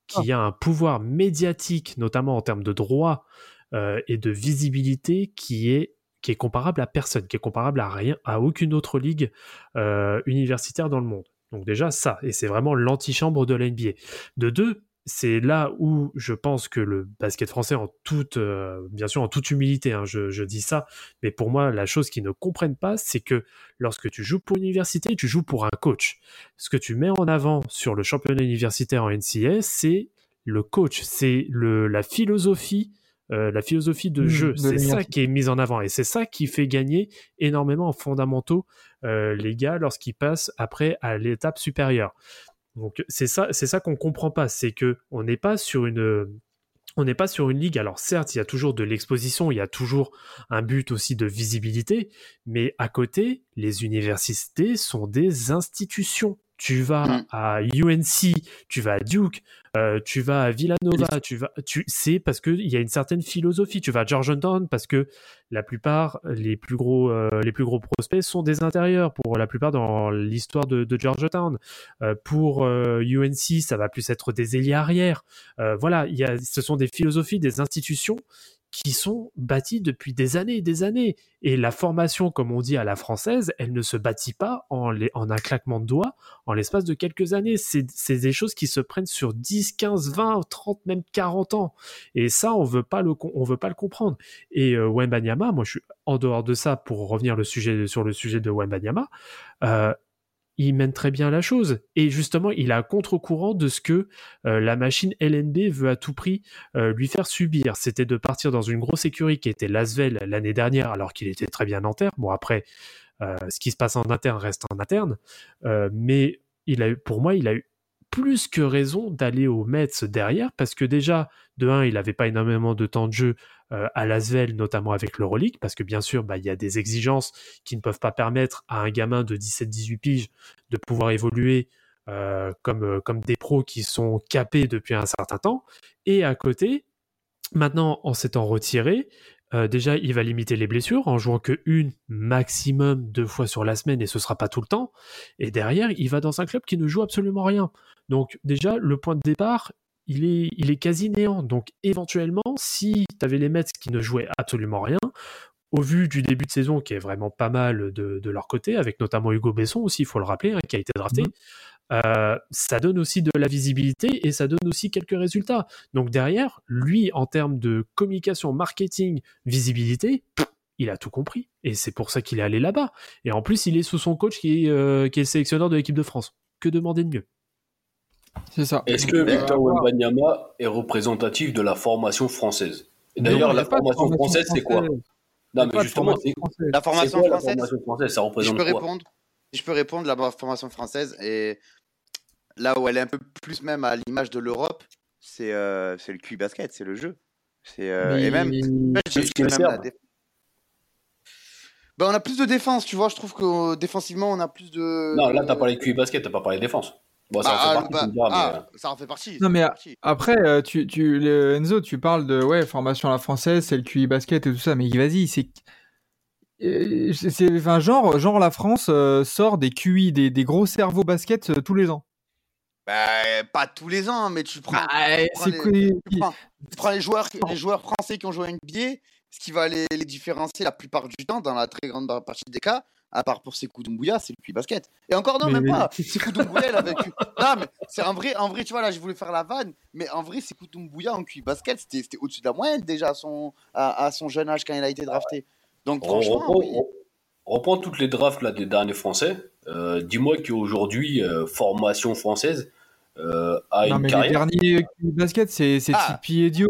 qui a un pouvoir médiatique, notamment en termes de droits euh, et de visibilité, qui est qui est comparable à personne, qui est comparable à rien, à aucune autre ligue euh, universitaire dans le monde. Donc déjà ça, et c'est vraiment l'antichambre de la NBA. De deux, c'est là où je pense que le basket français, en toute, euh, bien sûr en toute humilité, hein, je, je dis ça, mais pour moi la chose qu'ils ne comprennent pas, c'est que lorsque tu joues pour une université, tu joues pour un coach. Ce que tu mets en avant sur le championnat universitaire en NCAA, c'est le coach, c'est la philosophie euh, la philosophie de Mmh, jeu, c'est ça qui est mise en avant et c'est ça qui fait gagner énormément en fondamentaux euh, les gars lorsqu'ils passent après à l'étape supérieure. Donc c'est ça, c'est ça qu'on comprend pas, c'est que on n'est pas sur une on n'est pas sur une ligue. Alors certes, il y a toujours de l'exposition, il y a toujours un but aussi de visibilité, mais à côté, les universités sont des institutions. Tu vas Mm. à UNC, tu vas à Duke, euh, tu vas à Villanova, tu vas, tu, c'est parce qu'il y a une certaine philosophie. Tu vas à Georgetown parce que la plupart, les plus gros, euh, les plus gros prospects sont des intérieurs pour la plupart dans l'histoire de, de Georgetown. Euh, pour UNC, ça va plus être des ailiers arrière. Voilà, il y a, ce sont des philosophies, des institutions qui sont bâties depuis des années et des années. Et la formation, comme on dit à la française, elle ne se bâtit pas en, en un claquement de doigts en l'espace de quelques années. C'est des choses qui se prennent sur 10, 15, 20, 30, même 40 ans. Et ça, on veut pas le, veut pas le comprendre. Et euh, Wembanyama, moi, je suis en dehors de ça pour revenir le sujet, sur le sujet de Wembanyama. Euh, il mène très bien la chose. Et justement, il est à contre-courant de ce que euh, la machine LNB veut à tout prix euh, lui faire subir. C'était de partir dans une grosse écurie qui était Lasvel l'année dernière, alors qu'il était très bien en terre. Bon, après, euh, ce qui se passe en interne reste en interne. Mais il a eu, pour moi, il a eu plus que raison d'aller au Mets derrière, parce que déjà, de un, il n'avait pas énormément de temps de jeu à Lasvel, notamment avec l'Euroleague, parce que bien sûr, bah, il y a des exigences qui ne peuvent pas permettre à un gamin de 17-18 piges de pouvoir évoluer euh, comme, euh, comme des pros qui sont capés depuis un certain temps. Et à côté, maintenant, en s'étant retiré, euh, déjà, il va limiter les blessures en jouant que une, maximum deux fois sur la semaine, et ce sera pas tout le temps. Et derrière, il va dans un club qui ne joue absolument rien. Donc déjà, le point de départ, il est, il est quasi néant. Donc éventuellement, si tu avais les Mets qui ne jouaient absolument rien, au vu du début de saison qui est vraiment pas mal de, de leur côté, avec notamment Hugo Besson aussi, il faut le rappeler, hein, qui a été drafté, euh, ça donne aussi de la visibilité et ça donne aussi quelques résultats. Donc derrière, lui, en termes de communication, marketing, visibilité, il a tout compris. Et c'est pour ça qu'il est allé là-bas. Et en plus, il est sous son coach qui est, euh, qui est le sélectionneur de l'équipe de France. Que demander de mieux? C'est ça. Est-ce que Victor Wembanyama est représentatif de la formation française? D'ailleurs, la formation française, c'est quoi? Non, mais justement, c'est. La formation quoi la française, formation française? Ça si je représente peux quoi? répondre, si je peux répondre, la formation française, et là où elle est un peu plus même à l'image de l'Europe, c'est euh, c'est le QI basket, c'est le jeu. C'est euh, Mais- et même, même la Ben, on a plus de défense, tu vois. Je trouve que euh, défensivement, on a plus de. Non, là, t'as parlé de QI basket, t'as pas parlé de défense. Bon, ça en Ah, fait ah, partie, bah, mais, ah, euh, ça en fait partie. Non, ça en mais fait partie. Après, euh, tu, tu, le- Enzo, tu parles de ouais, formation à la française, c'est le QI basket et tout ça, mais vas-y, c'est. euh, Enfin, genre, genre, la France euh, sort des QI, des, des gros cerveaux basket euh, tous les ans. Bah, pas tous les ans, mais tu prends, Bah, prends les- tu prends, tu prends les, joueurs, les joueurs français qui ont joué à NBA, ce qui va les, les différencier la plupart du temps, dans la très grande partie des cas, à part pour Sekou Doumbouya, c'est le QI basket. Et encore, non, Mais- même pas. Sekou Doumbouya, il a vécu. Non, mais c'est en vrai, en vrai, tu vois, là, je voulais faire la vanne, mais en vrai, Sekou Doumbouya en QI basket, c'était c'était au-dessus de la moyenne déjà à son, à, à son jeune âge quand il a été drafté. Donc, on, franchement, reprend, oui. on- reprends toutes les drafts là, des derniers Français. Euh, Dis-moi qu'aujourd'hui, euh, formation française euh, a Non, une mais les carrière. derniers basket, c'est Ah. Tipeee et Dio.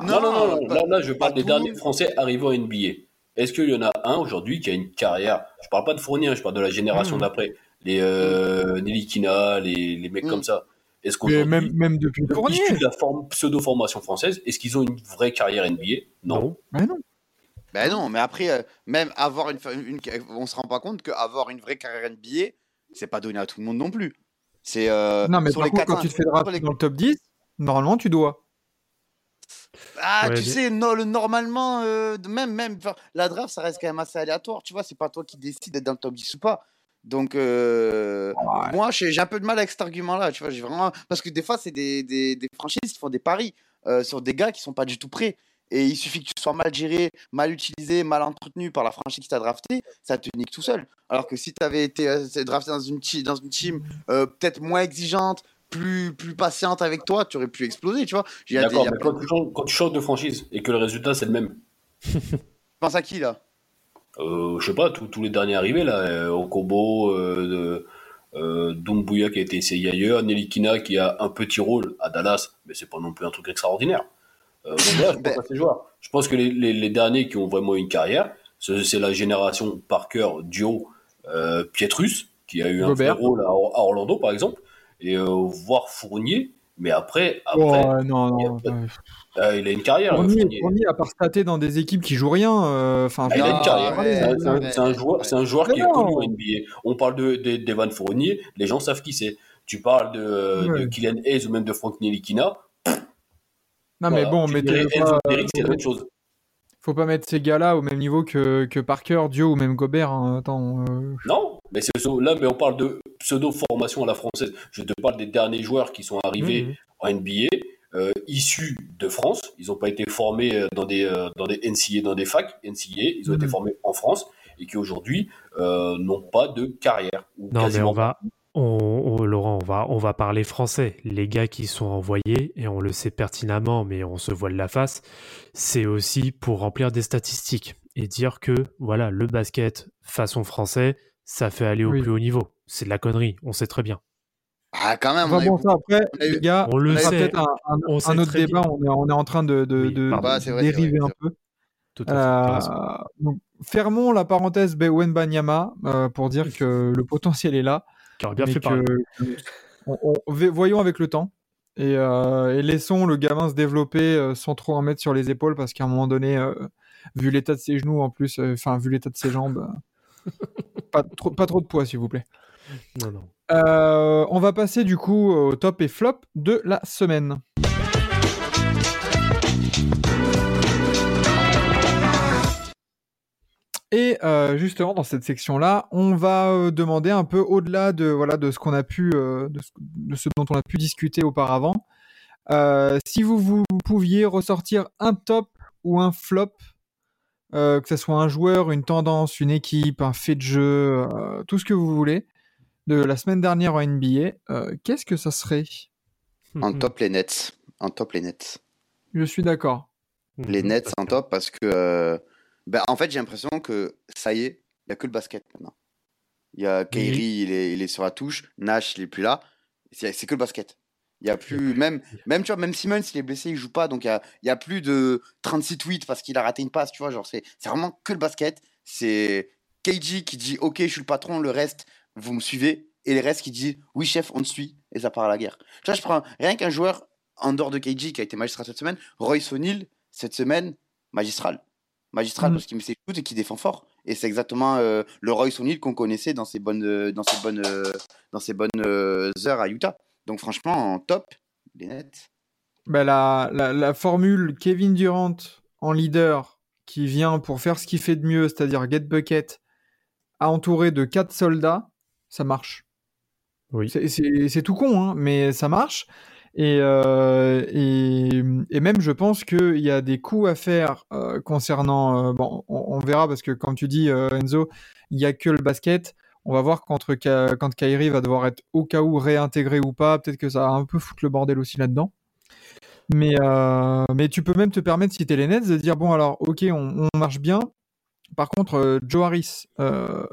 Non, non, non, non, pas- Là, là, je parle des tout. derniers Français arrivés en NBA. Est-ce qu'il y en a un aujourd'hui qui a une carrière Je parle pas de Fournier, hein, je parle de la génération Mhm. d'après. Les euh, Nelly Kina, les, les mecs Mhm. comme ça. Est-ce qu'aujourd'hui, même, même depuis Fournier. de la forme, pseudo-formation française, est-ce qu'ils ont une vraie carrière NBA Non. Mais non. Ben non, mais après, euh, même avoir une, une, on se rend pas compte qu'avoir une vraie carrière NBA, c'est pas donné à tout le monde non plus. C'est euh, Non, mais sur par les contre, quand tu te fais draft les- dans le top 10, normalement, tu dois. Ah, Ouais, tu sais, no- le, normalement, euh, même, même, la draft, ça reste quand même assez aléatoire, tu vois, c'est pas toi qui décides d'être dans le top 10 ou pas. Donc, euh, moi, j'ai un peu de mal avec cet argument-là, tu vois, j'ai vraiment... Parce que des fois, c'est des, des, des franchises qui font des paris euh, sur des gars qui sont pas du tout prêts. Et il suffit que tu sois mal géré, mal utilisé, mal entretenu par la franchise qui t'a drafté, ça te nique tout seul. Alors que si tu avais été euh, drafté dans une, dans une team euh, peut-être moins exigeante, plus, plus patiente avec toi, tu aurais pu exploser, tu vois. Il y a des- il D'accord, y a mais quand tu, changes, quand tu changes de franchise et que le résultat c'est le même, Tu penses à qui là? Euh, je sais pas, tous les derniers arrivés là, euh, Okobo, euh, de- euh, qui a été essayé ailleurs, Nelly Kina qui a un petit rôle à Dallas, mais c'est pas non plus un truc extraordinaire. Euh, donc je pense Ben- à ces joueurs. Je pense que les, les- les derniers qui ont vraiment une carrière, c'est la génération Parker, Dio, euh, Pietrus, qui a eu un vrai Gobert. rôle à, à Orlando par exemple, et euh, voir Fournier, mais après, après Oh, non, il a non. euh, il a une carrière. Fournier, Fournier. Fournier, à part stater dans des équipes qui jouent rien, euh, enfin, Ah, il a une carrière. ouais, C'est un- c'est un, ouais, c'est un joueur, ouais. c'est un joueur qui est connu en NBA. On parle de, de- d'Evan Fournier, les gens savent qui c'est. Tu parles de, Ouais. de Kylian Hayes ou même de Frank Nilikina. non, mais bon, mais pas- c'est la même chose. faut pas mettre ces gars-là au même niveau que, que Parker, Dio ou même Gobert. hein. Attends, euh, Non, mais là, mais on parle de pseudo-formation à la française. Je te parle des derniers joueurs qui sont arrivés Mhm. en NBA, euh, issus de France. Ils n'ont pas été formés euh, dans des, euh, dans des NCA, dans des facs NCA. Ils ont été Mhm. formés en France et qui aujourd'hui euh, n'ont pas de carrière. ou Non, mais on va, on, on- Laurent, on va, on va parler français. Les gars qui sont envoyés, et on le sait pertinemment, mais on se voile la face, c'est aussi pour remplir des statistiques et dire que, voilà, le basket façon français, ça fait aller au Oui. plus haut niveau. C'est de la connerie, on sait très bien. Ah, quand même, on Enfin a eu bon, ça après, on a eu- les gars, On le sait. un, un- On un sait autre très débat. On est, on est en train de, de, Oui, de- pardon. Ouais, c'est vrai, c'est dériver vrai, un peu. Tout à fait. Euh, donc, fermons la parenthèse Wembanyama euh, pour dire que le potentiel est là. Qui aurait bien fait que, on- voyons avec le temps et, euh, et laissons le gamin se développer euh, sans trop en mettre sur les épaules parce qu'à un moment donné, euh, vu l'état de ses genoux en plus, euh, enfin vu l'état de ses jambes, euh, pas, trop, pas trop de poids s'il vous plaît. Non, non. Euh, on va passer du coup au top et flop de la semaine. Et euh, justement, dans cette section-là, on va euh, demander un peu au-delà de, voilà, de ce qu'on a pu, euh, de, ce, de ce dont on a pu discuter auparavant. Si vous, vous pouviez ressortir un top ou un flop, euh, que ce soit un joueur, une tendance, une équipe, un fait de jeu, euh, tout ce que vous voulez, de la semaine dernière en NBA, euh, qu'est-ce que ça serait? En Mhm. top les Nets. En top les Nets. Je suis d'accord. Les Mhm. Nets en top parce que. euh, ben, en fait, j'ai l'impression que ça y est, il n'y a que le basket maintenant. Il y a Kyrie, il, est, il est sur la touche. Nash, il est plus là. C'est c'est que le basket. Il y a plus. Même, même, tu vois, même Simmons, il est blessé, il joue pas. Donc, il y a, il y a plus de 36 tweets parce qu'il a raté une passe. Tu vois, genre, c'est c'est vraiment que le basket. C'est KG qui dit Ok, je suis le patron, le reste, vous me suivez. Et les restes qui disent Oui, chef, on te suit. Et ça part à la guerre. Tu vois, je prends rien qu'un joueur en dehors de KG qui a été magistral cette semaine, Royce O'Neal, cette semaine, magistral. Magistral Mhm. parce qu'il met ses shoots et qu'il défend fort. Et c'est exactement euh, le Royce O'Neal qu'on connaissait dans ses bonnes, euh, dans ses bonnes, euh, dans ses bonnes euh, heures à Utah. Donc franchement, en top, les Nets. Bah, la, la, la formule Kevin Durant en leader qui vient pour faire ce qu'il fait de mieux, c'est-à-dire get bucket, à entouré de quatre soldats, ça marche. Oui. C'est- tout con, hein, mais ça marche. Et, euh, et, et même, je pense qu'il y a des coups à faire euh, concernant. euh, bon, on, on verra parce que, comme tu dis, euh, Enzo, il n'y a que le basket. On va voir quand, quand va devoir être au cas où réintégré ou pas. Peut-être que ça va un peu foutre le bordel aussi là-dedans. Mais, euh, mais tu peux même te permettre, si t'es les Nets, de dire bon, alors, ok, on, marche bien. Par contre, euh, Joe Harris. euh,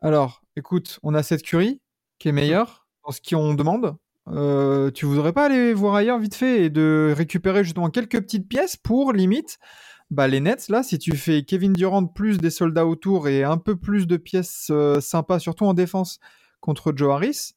Alors, écoute, on a cette Curry qui est meilleure dans ce qu'on demande. Euh, tu voudrais pas aller voir ailleurs vite fait et de récupérer justement quelques petites pièces pour limite bah, les Nets là si tu fais Kevin Durant plus des soldats autour et un peu plus de pièces euh, sympas surtout en défense contre Joe Harris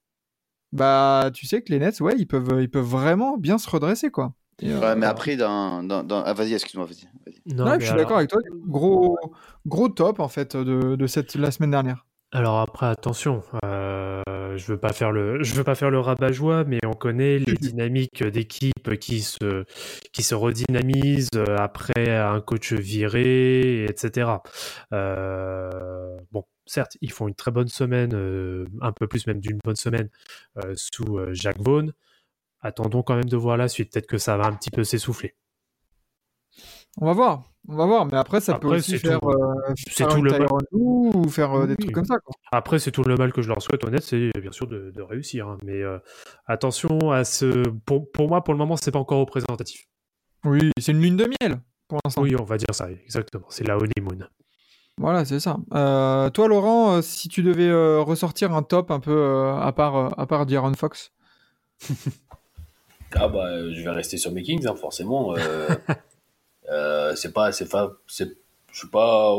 bah tu sais que les Nets ouais ils peuvent ils peuvent vraiment bien se redresser quoi. Et, euh, Ouais, mais après, dans, dans, dans- ah, vas-y, excuse-moi, vas-y. vas-y. Non, je suis alors- d'accord avec toi. Gros, gros top en fait de, de cette la semaine dernière. Alors après, attention, euh, je veux pas faire le, je veux pas faire le rabat-joie, mais on connaît les dynamiques d'équipe qui se, qui se redynamisent après un coach viré, etc. Euh, bon, certes, ils font une très bonne semaine, euh, un peu plus même d'une bonne semaine euh, sous Jacques Vaughan. Attendons quand même de voir la suite. Peut-être que ça va un petit peu s'essouffler. On va voir, on va voir. Mais après, ça peut Après, aussi c'est faire, tout- euh, c'est faire tout une le mal. Tyronn Lue ou faire euh, des trucs comme ça. Quoi. Après, c'est tout le mal que je leur souhaite, honnête, c'est bien sûr de, de réussir. hein. Mais euh, attention à ce. Pour, pour moi, pour le moment, c'est pas encore représentatif. Oui, c'est une lune de miel pour l'instant. Oui, on va dire ça, exactement. C'est la honeymoon. Voilà, c'est ça. Euh, toi, Laurent, si tu devais euh, ressortir un top un peu euh, à part euh, à part d'Aaron Fox? Ah bah, je vais rester sur mes Kings, hein, forcément. Euh, c'est pas, c'est pas, c'est, je suis pas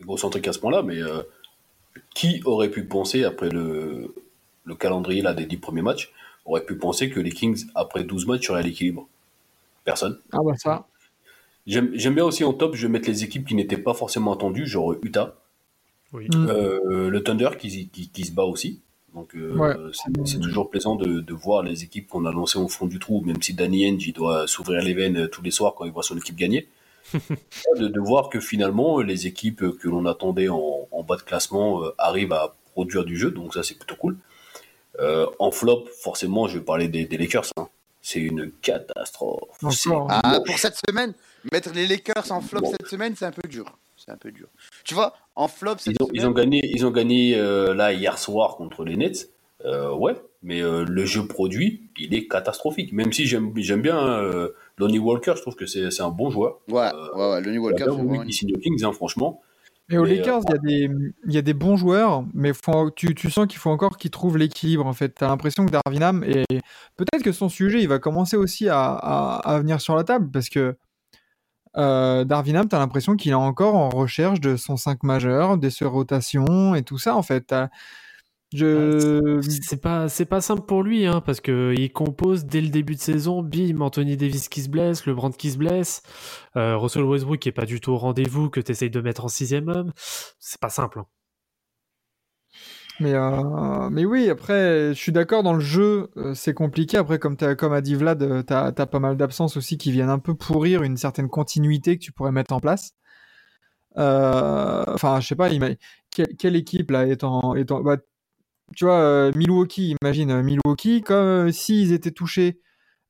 égocentrique à ce point-là, mais euh, qui aurait pu penser après le, le calendrier là des 10 premiers matchs, aurait pu penser que les Kings après 12 matchs seraient à l'équilibre? Personne. Ah bah ça. J'aime j'aime bien aussi en top, je vais mettre les équipes qui n'étaient pas forcément attendues, genre Utah, Oui. Mm. Euh, le Thunder qui, qui, qui se bat aussi. Donc euh, Ouais. c'est- toujours plaisant de, de voir les équipes qu'on a lancées au fond du trou, même si Danny il doit s'ouvrir les veines euh, tous les soirs quand il voit son équipe gagner. de, de voir que finalement les équipes que l'on attendait en, en bas de classement euh, arrivent à produire du jeu, donc ça c'est plutôt cool. Euh, en flop, forcément, je vais parler des, des Lakers. hein. C'est une catastrophe. Ah, pour cette semaine, mettre les Lakers en flop Bon. cette semaine, c'est un peu dur. C'est un peu dur. Tu vois, en flop cette Ils ont, semaine. ils ont gagné, ils ont gagné euh, là hier soir contre les Nets. Euh, ouais, mais euh, le jeu produit, il est catastrophique. Même si j'aime j'aime bien euh, Lonnie Walker, je trouve que c'est un bon joueur. Ouais, Euh, ouais, ouais, J'ai Walker. qu'il signe aux Kings, hein, franchement. Mais aux Lakers, il y, a des- il y a des bons joueurs, mais faut- tu, tu sens qu'il faut encore qu'ils trouvent l'équilibre. En fait, tu as l'impression que Darvin Ham, et peut-être que son sujet, il va commencer aussi à, à- à venir sur la table, parce que euh, Darvin Ham, tu as l'impression qu'il est encore en recherche de son 5 majeur, des rotations et tout ça, en fait. Je... C'est pas, pas simple pour lui, hein, parce que il compose dès le début de saison. Bim, Anthony Davis qui se blesse, LeBron qui se blesse, euh, Russell Westbrook qui est pas du tout au rendez-vous, que tu essayes de mettre en sixième homme. C'est pas simple. hein. Mais, euh, mais oui, après, je suis d'accord, dans le jeu, euh, c'est compliqué. Après, comme, comme a dit Vlad, euh, t'as as pas mal d'absences aussi qui viennent un peu pourrir une certaine continuité que tu pourrais mettre en place. Enfin, je sais pas, quelle, quelle équipe là est en. Est bah, tu vois, Milwaukee, imagine, Milwaukee, comme s'ils étaient touchés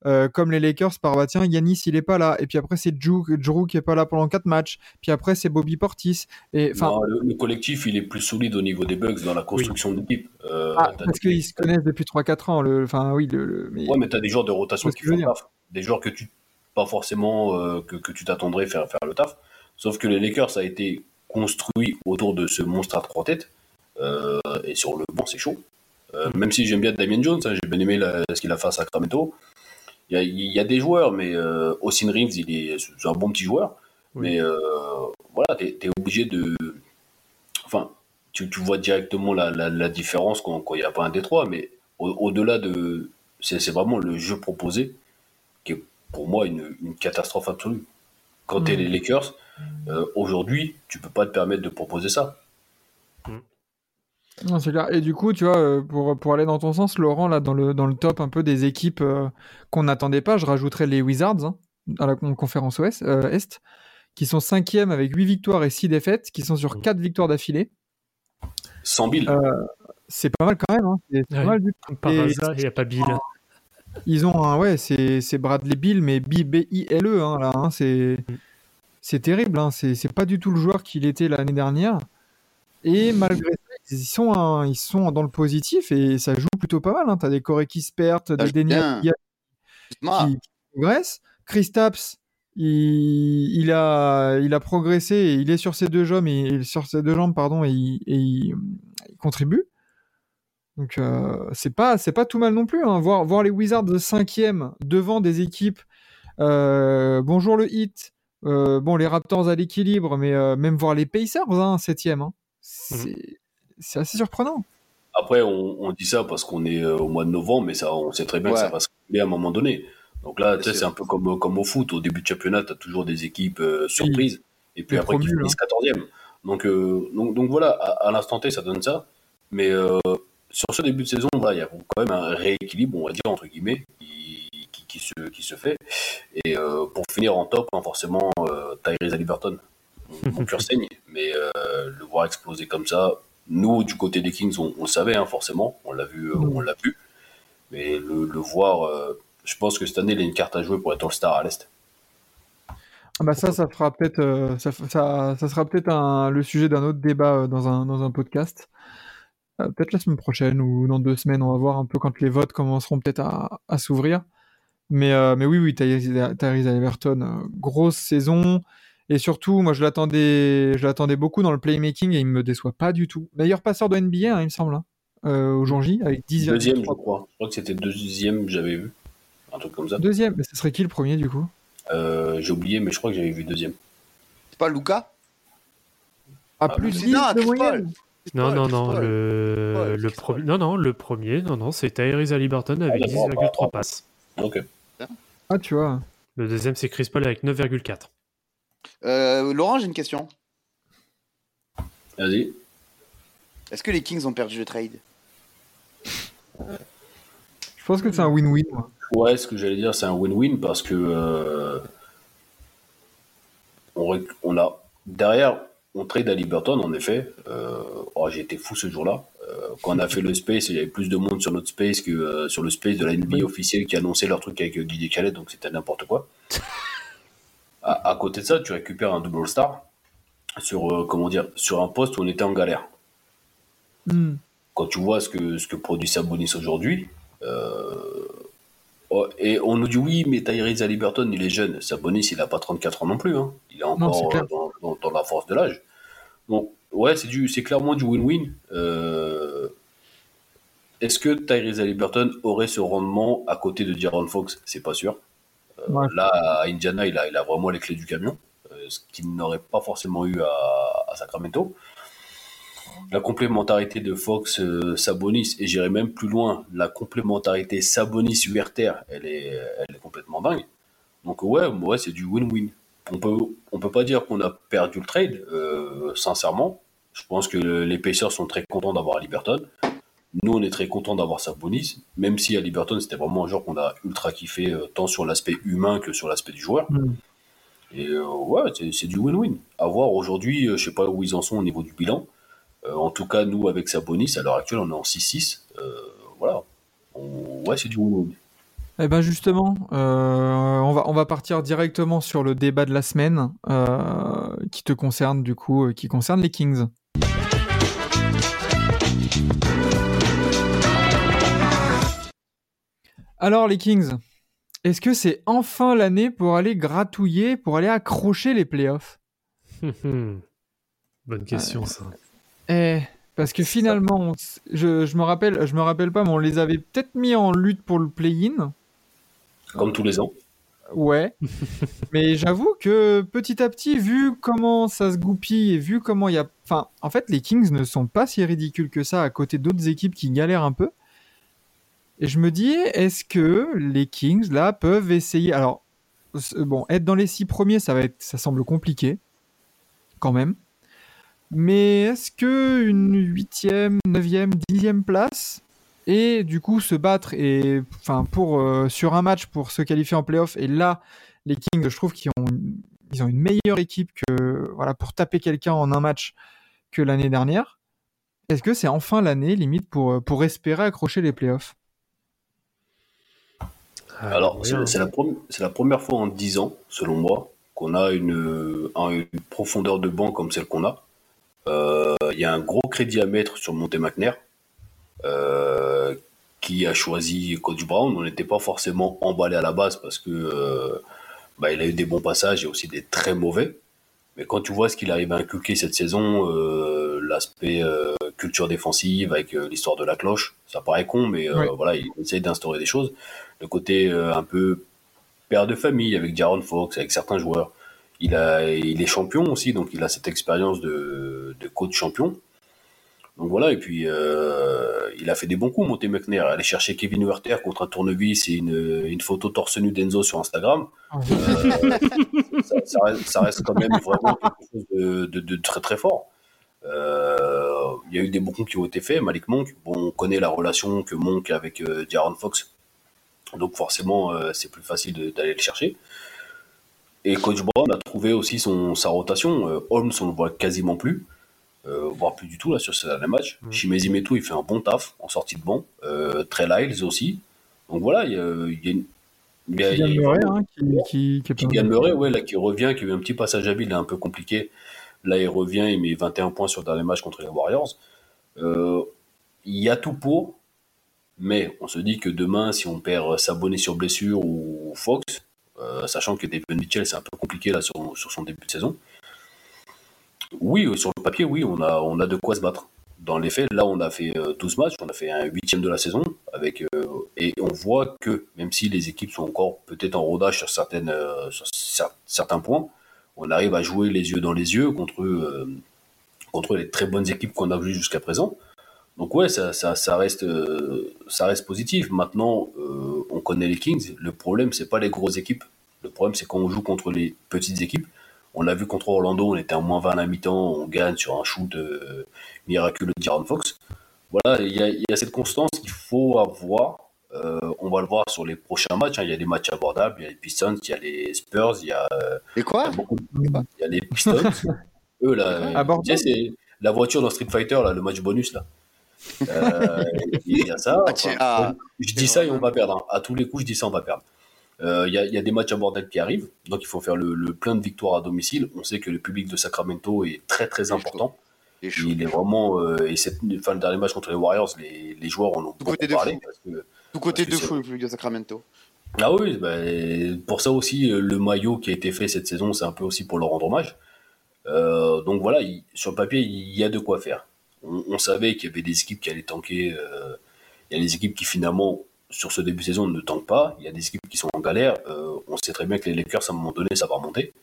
euh, comme les Lakers par bah tiens, Yanis il est pas là, et puis après c'est Drew, Drew qui est pas là pendant 4 matchs, puis après c'est Bobby Portis, et enfin. Non, le, le collectif, il est plus solide au niveau des bugs dans la construction de l'équipe. Euh, Ah, t'as parce qu'ils se connaissent depuis 3-4 ans. Le... Enfin, oui, le, le- mais... Ouais, mais tu as des joueurs de rotation qui font le taf. Des joueurs que tu pas forcément euh, que, que tu t'attendrais faire faire le taf. Sauf que les Lakers ça a été construit autour de ce monstre à trois têtes. Euh, et sur le banc, c'est chaud. Euh, Même si j'aime bien Damien Jones, hein, j'ai bien aimé la- ce qu'il a fait à Sacramento. Il y a, il y a des joueurs, mais euh, Austin Reeves, il est, c'est un bon petit joueur. Oui. Mais euh, voilà, tu es, obligé de. Enfin, tu, tu vois directement la, la, la différence quand il n'y a pas un Détroit, mais au- au-delà de. C'est c'est vraiment le jeu proposé qui est pour moi une, une catastrophe absolue. Quand tu es Mm. les Lakers, euh, aujourd'hui, tu peux pas te permettre de proposer ça. Non, c'est clair. Et du coup, tu vois, euh, pour, pour aller dans ton sens, Laurent, là, dans le, dans le top un peu des équipes euh, qu'on n'attendait pas, je rajouterais les Wizards hein, à la con- conférence Ouest, euh, Est, qui sont cinquièmes avec 8 victoires et 6 défaites, qui sont sur 4 victoires d'affilée. 100 000. Euh, c'est pas mal quand même. Hein. C'est pas mal du tout. Par Et- hasard, il n'y a pas Bill. Ils ont un, ouais, c'est c'est Bradley Bill, mais B-I-L-E, hein, là, hein, c'est Mm. c'est terrible, hein, c'est c'est pas du tout le joueur qu'il était l'année dernière. Et malgré ça, ils sont, un- ils sont dans le positif et ça joue plutôt pas mal. Hein. T'as des Corées qui se perdent, des Moi, qui, qui progressent. Chris Tapps, il, il a, il a progressé et il est sur ses deux jambes et sur ses deux jambes pardon et il, et il- il contribue. Donc euh, c'est pas c'est pas tout mal non plus. Hein. Voir voir les Wizards cinquième devant des équipes. euh, bonjour le hit. euh, bon les Raptors à l'équilibre, mais euh, même voir les Pacers hein, septième. Hein. C'est c'est assez surprenant. Après, on, on dit ça parce qu'on est euh, au mois de novembre, mais ça, on sait très bien que ça va se régler à un moment donné. Donc là, tu sais, sûr. c'est un peu comme, comme au foot. Au début de championnat, tu as toujours des équipes euh, surprises. Et puis Les après, qui finissent 14e. Donc, euh, donc, donc voilà, à, à l'instant T, ça donne ça. Mais euh, sur ce début de saison, voilà, il y a quand même un rééquilibre, on va dire, entre guillemets, qui, qui, qui se, qui se fait. Et euh, pour finir en top, hein, forcément, euh, Tyrese Haliburton, mon- cœur saigne. Mais euh, le voir exploser comme ça, nous, du côté des Kings, on, on le savait, hein, forcément, on l'a vu, euh, Mm. on l'a vu. Mais le, le voir, euh, je pense que cette année, il a une carte à jouer pour être All-Star à l'Est. Ah bah ça, ça fera peut-être, euh, ça, ça, ça sera peut-être un- le sujet d'un autre débat euh, dans un, dans un podcast. Euh, peut-être la semaine prochaine ou dans deux semaines, on va voir un peu quand les votes commenceront peut-être à, à s'ouvrir. Mais, euh, mais oui, oui, Tyrese euh, grosse saison. Et surtout, moi, je l'attendais, je l'attendais beaucoup dans le playmaking et il me déçoit pas du tout. Meilleur passeur de NBA, hein, il me semble, hein, euh, au jour J, avec 10 Deuxième, je crois. Je crois que c'était deuxième, j'avais vu. Un truc comme ça. Deuxième, mais ce serait qui le premier du coup? Euh, J'ai oublié, mais je crois que j'avais vu deuxième. C'est pas Luca À Ah, plus de mais 10 non, de moyenne Non, non, non, le, premier, non, non, le premier, non, non, c'est Tyrese Haliburton avec Ah, d'accord. 10,3 passes. Ok. Ah, tu vois. Le deuxième, c'est Chris Paul avec 9,4. Euh, Laurent, j'ai une question. Vas-y. Est-ce que les Kings ont perdu le trade? Je pense que c'est un win-win. Ouais, ce que j'allais dire, c'est un win-win parce que euh, on, a derrière, on trade à Liberton en effet. Euh, oh, j'ai été fou ce jour-là. Euh, quand on a fait le space, il y avait plus de monde sur notre space que euh, sur le space de la NBA officielle qui annonçait leur truc avec Guy Khaled, donc c'était n'importe quoi. À, à côté de ça, tu récupères un double star sur euh, comment dire sur un poste où on était en galère. Hmm. quand tu vois ce que, ce que produit Sabonis aujourd'hui, euh, oh, et on nous dit oui, mais Tyrese Haliburton, il est jeune. Sabonis, il n'a pas 34 ans non plus. hein. Il est encore euh, dans, dans- dans la force de l'âge. Donc, ouais, c'est, du, c'est clairement du win-win. Est-ce que Tyrese Haliburton aurait ce rendement à côté de Jaron Fox? C'est pas sûr. Euh, Ouais. Là, à Indiana, il a, il a vraiment les clés du camion, euh, ce qu'il n'aurait pas forcément eu à, à Sacramento. La complémentarité de Fox euh, Sabonis, et j'irai même plus loin, la complémentarité Sabonis Huerter, elle est, elle est complètement dingue. Donc ouais, ouais c'est du win-win. On peut, on peut pas dire qu'on a perdu le trade, euh, sincèrement. Je pense que les Pacers sont très contents d'avoir Liberton. Nous, on est très contents d'avoir Sabonis, même si à Liberton, c'était vraiment un joueur qu'on a ultra kiffé, euh, tant sur l'aspect humain que sur l'aspect du joueur. Mm. Et euh, ouais, c'est, du win-win. À voir aujourd'hui, euh, je sais pas où ils en sont au niveau du bilan. Euh, en tout cas, nous, avec Sabonis, à l'heure actuelle, on est en 6-6. Euh, voilà. On- Ouais, c'est du win-win. Eh ben justement, on, va, on va partir directement sur le débat de la semaine qui te concerne du coup, qui concerne les Kings. Alors les Kings, est-ce que c'est enfin l'année pour aller gratouiller, pour aller accrocher les playoffs Bonne question, ça. Eh, parce que finalement, je, je me rappelle, je me rappelle pas, mais on les avait peut-être mis en lutte pour le play-in. Comme tous les ans. Ouais. Mais j'avoue que petit à petit, vu comment ça se goupille et vu comment il y a. Enfin, en fait, les Kings ne sont pas si ridicules que ça à côté d'autres équipes qui galèrent un peu. Et je me dis, est-ce que les Kings, là, peuvent essayer. Alors, c- bon, être dans les six premiers, ça va être. Ça semble compliqué. Quand même. Mais est-ce que une huitième, neuvième, dixième place et du coup se battre et enfin euh, sur un match pour se qualifier en playoff et là les Kings je trouve qu'ils ont une meilleure équipe voilà pour taper quelqu'un en un match que l'année dernière est-ce que c'est enfin l'année limite pour euh, pour espérer accrocher les playoffs Ah, Alors, c'est la, la première fois en 10 ans, selon moi, qu'on a une, un- une profondeur de banc comme celle qu'on a. Euh, Il y a un gros crédit à mettre sur Monté McNair, euh, qui a choisi Coach Brown. On n'était pas forcément emballé à la base parce que, euh, bah, il a eu des bons passages et aussi des très mauvais. Mais quand tu vois ce qu'il arrive à inculquer cette saison, l'aspect culture défensive avec euh, l'histoire de la cloche, ça paraît con, mais euh, voilà, il essaye d'instaurer des choses. Le côté euh, un peu père de famille avec Jaron Fox, avec certains joueurs. Il, a, il est champion aussi, donc il a cette expérience de, de coach champion. Donc voilà, et puis euh, il a fait des bons coups, Monté McNair. Aller chercher Kevin Werther contre un tournevis et une, une photo torse nu d'Enzo sur Instagram, euh, ça, ça reste, ça reste quand même vraiment quelque chose de, de- de très très fort. Euh, Il y a eu des bons qui ont été faits. Malik Monk, bon, on connaît la relation que Monk a avec euh, Jaron Fox, donc forcément euh, c'est plus facile d'aller le chercher. Et Coach Brown a trouvé aussi son, sa rotation. Euh, Holmes, on le voit quasiment plus, euh, voire plus du tout là sur ce dernier match. Shimezi Metu, il fait un bon taf en sortie de banc. Euh, Trey Lyles aussi. Donc voilà, il y a, y a une. il y a- Murray, hein, qui, qui, qui mal. Murray, ouais, là, qui revient, qui a eu un petit passage à vide, un peu compliqué. Là, il revient, il met 21 points sur le dernier match contre les Warriors. Euh, il y a tout pour, mais on se dit que demain, si on perd Sabonis sur blessure ou Fox, euh, sachant que David Mitchell, c'est un peu compliqué là sur, son début de saison. Oui, euh, sur le papier, oui, on a, de quoi se battre. Dans les faits, là, on a fait euh, 12 matchs, on a fait un huitième de la saison, et on voit que même si les équipes sont encore peut-être en rodage sur, certaines, sur cer- certains points, on arrive à jouer les yeux dans les yeux contre, euh, contre les très bonnes équipes qu'on a vues jusqu'à présent. Donc ouais, ça, ça, ça, reste, euh, ça reste positif. Maintenant, euh, on connaît les Kings. Le problème, c'est pas les grosses équipes. Le problème, c'est quand on joue contre les petites équipes. On l'a vu contre Orlando, on était en moins 20 à la mi-temps, on gagne sur un shoot miraculeux de Jaron Fox. Voilà, il y y a cette constance qu'il faut avoir. Euh, on va le voir sur les prochains matchs. hein. Il y a des matchs abordables, il y a les Pistons, il y a les Spurs, il y a, euh, Et il y quoi a beaucoup de- il y a les Pistons. Eux, là, tu sais, c'est la voiture dans Street Fighter, là, le match bonus, là. Euh, il y a ça. Ah, Enfin, ah, je dis ça et on va perdre. hein. À tous les coups, je dis ça, on va perdre. Euh, Il y, a, il y a des matchs abordables qui arrivent, donc il faut faire le, le plein de victoires à domicile. On sait que le public de Sacramento est très très important. Il est vraiment euh, et cette, enfin, le dernier match contre les Warriors, les, les joueurs en ont beaucoup parlé parce que Tout côté de fou, le de Sacramento. ah oui, ben, pour ça aussi, euh, le maillot qui a été fait cette saison, c'est un peu aussi pour leur rendre hommage. Euh, donc voilà, il- sur le papier, il y a de quoi faire. On, on savait qu'il y avait des équipes qui allaient tanker. euh, il y a des équipes qui finalement, sur ce début de saison, ne tankent pas. Il y a des équipes qui sont en galère. Euh, on sait très bien que les Lakers, à un moment donné, ça va remonter.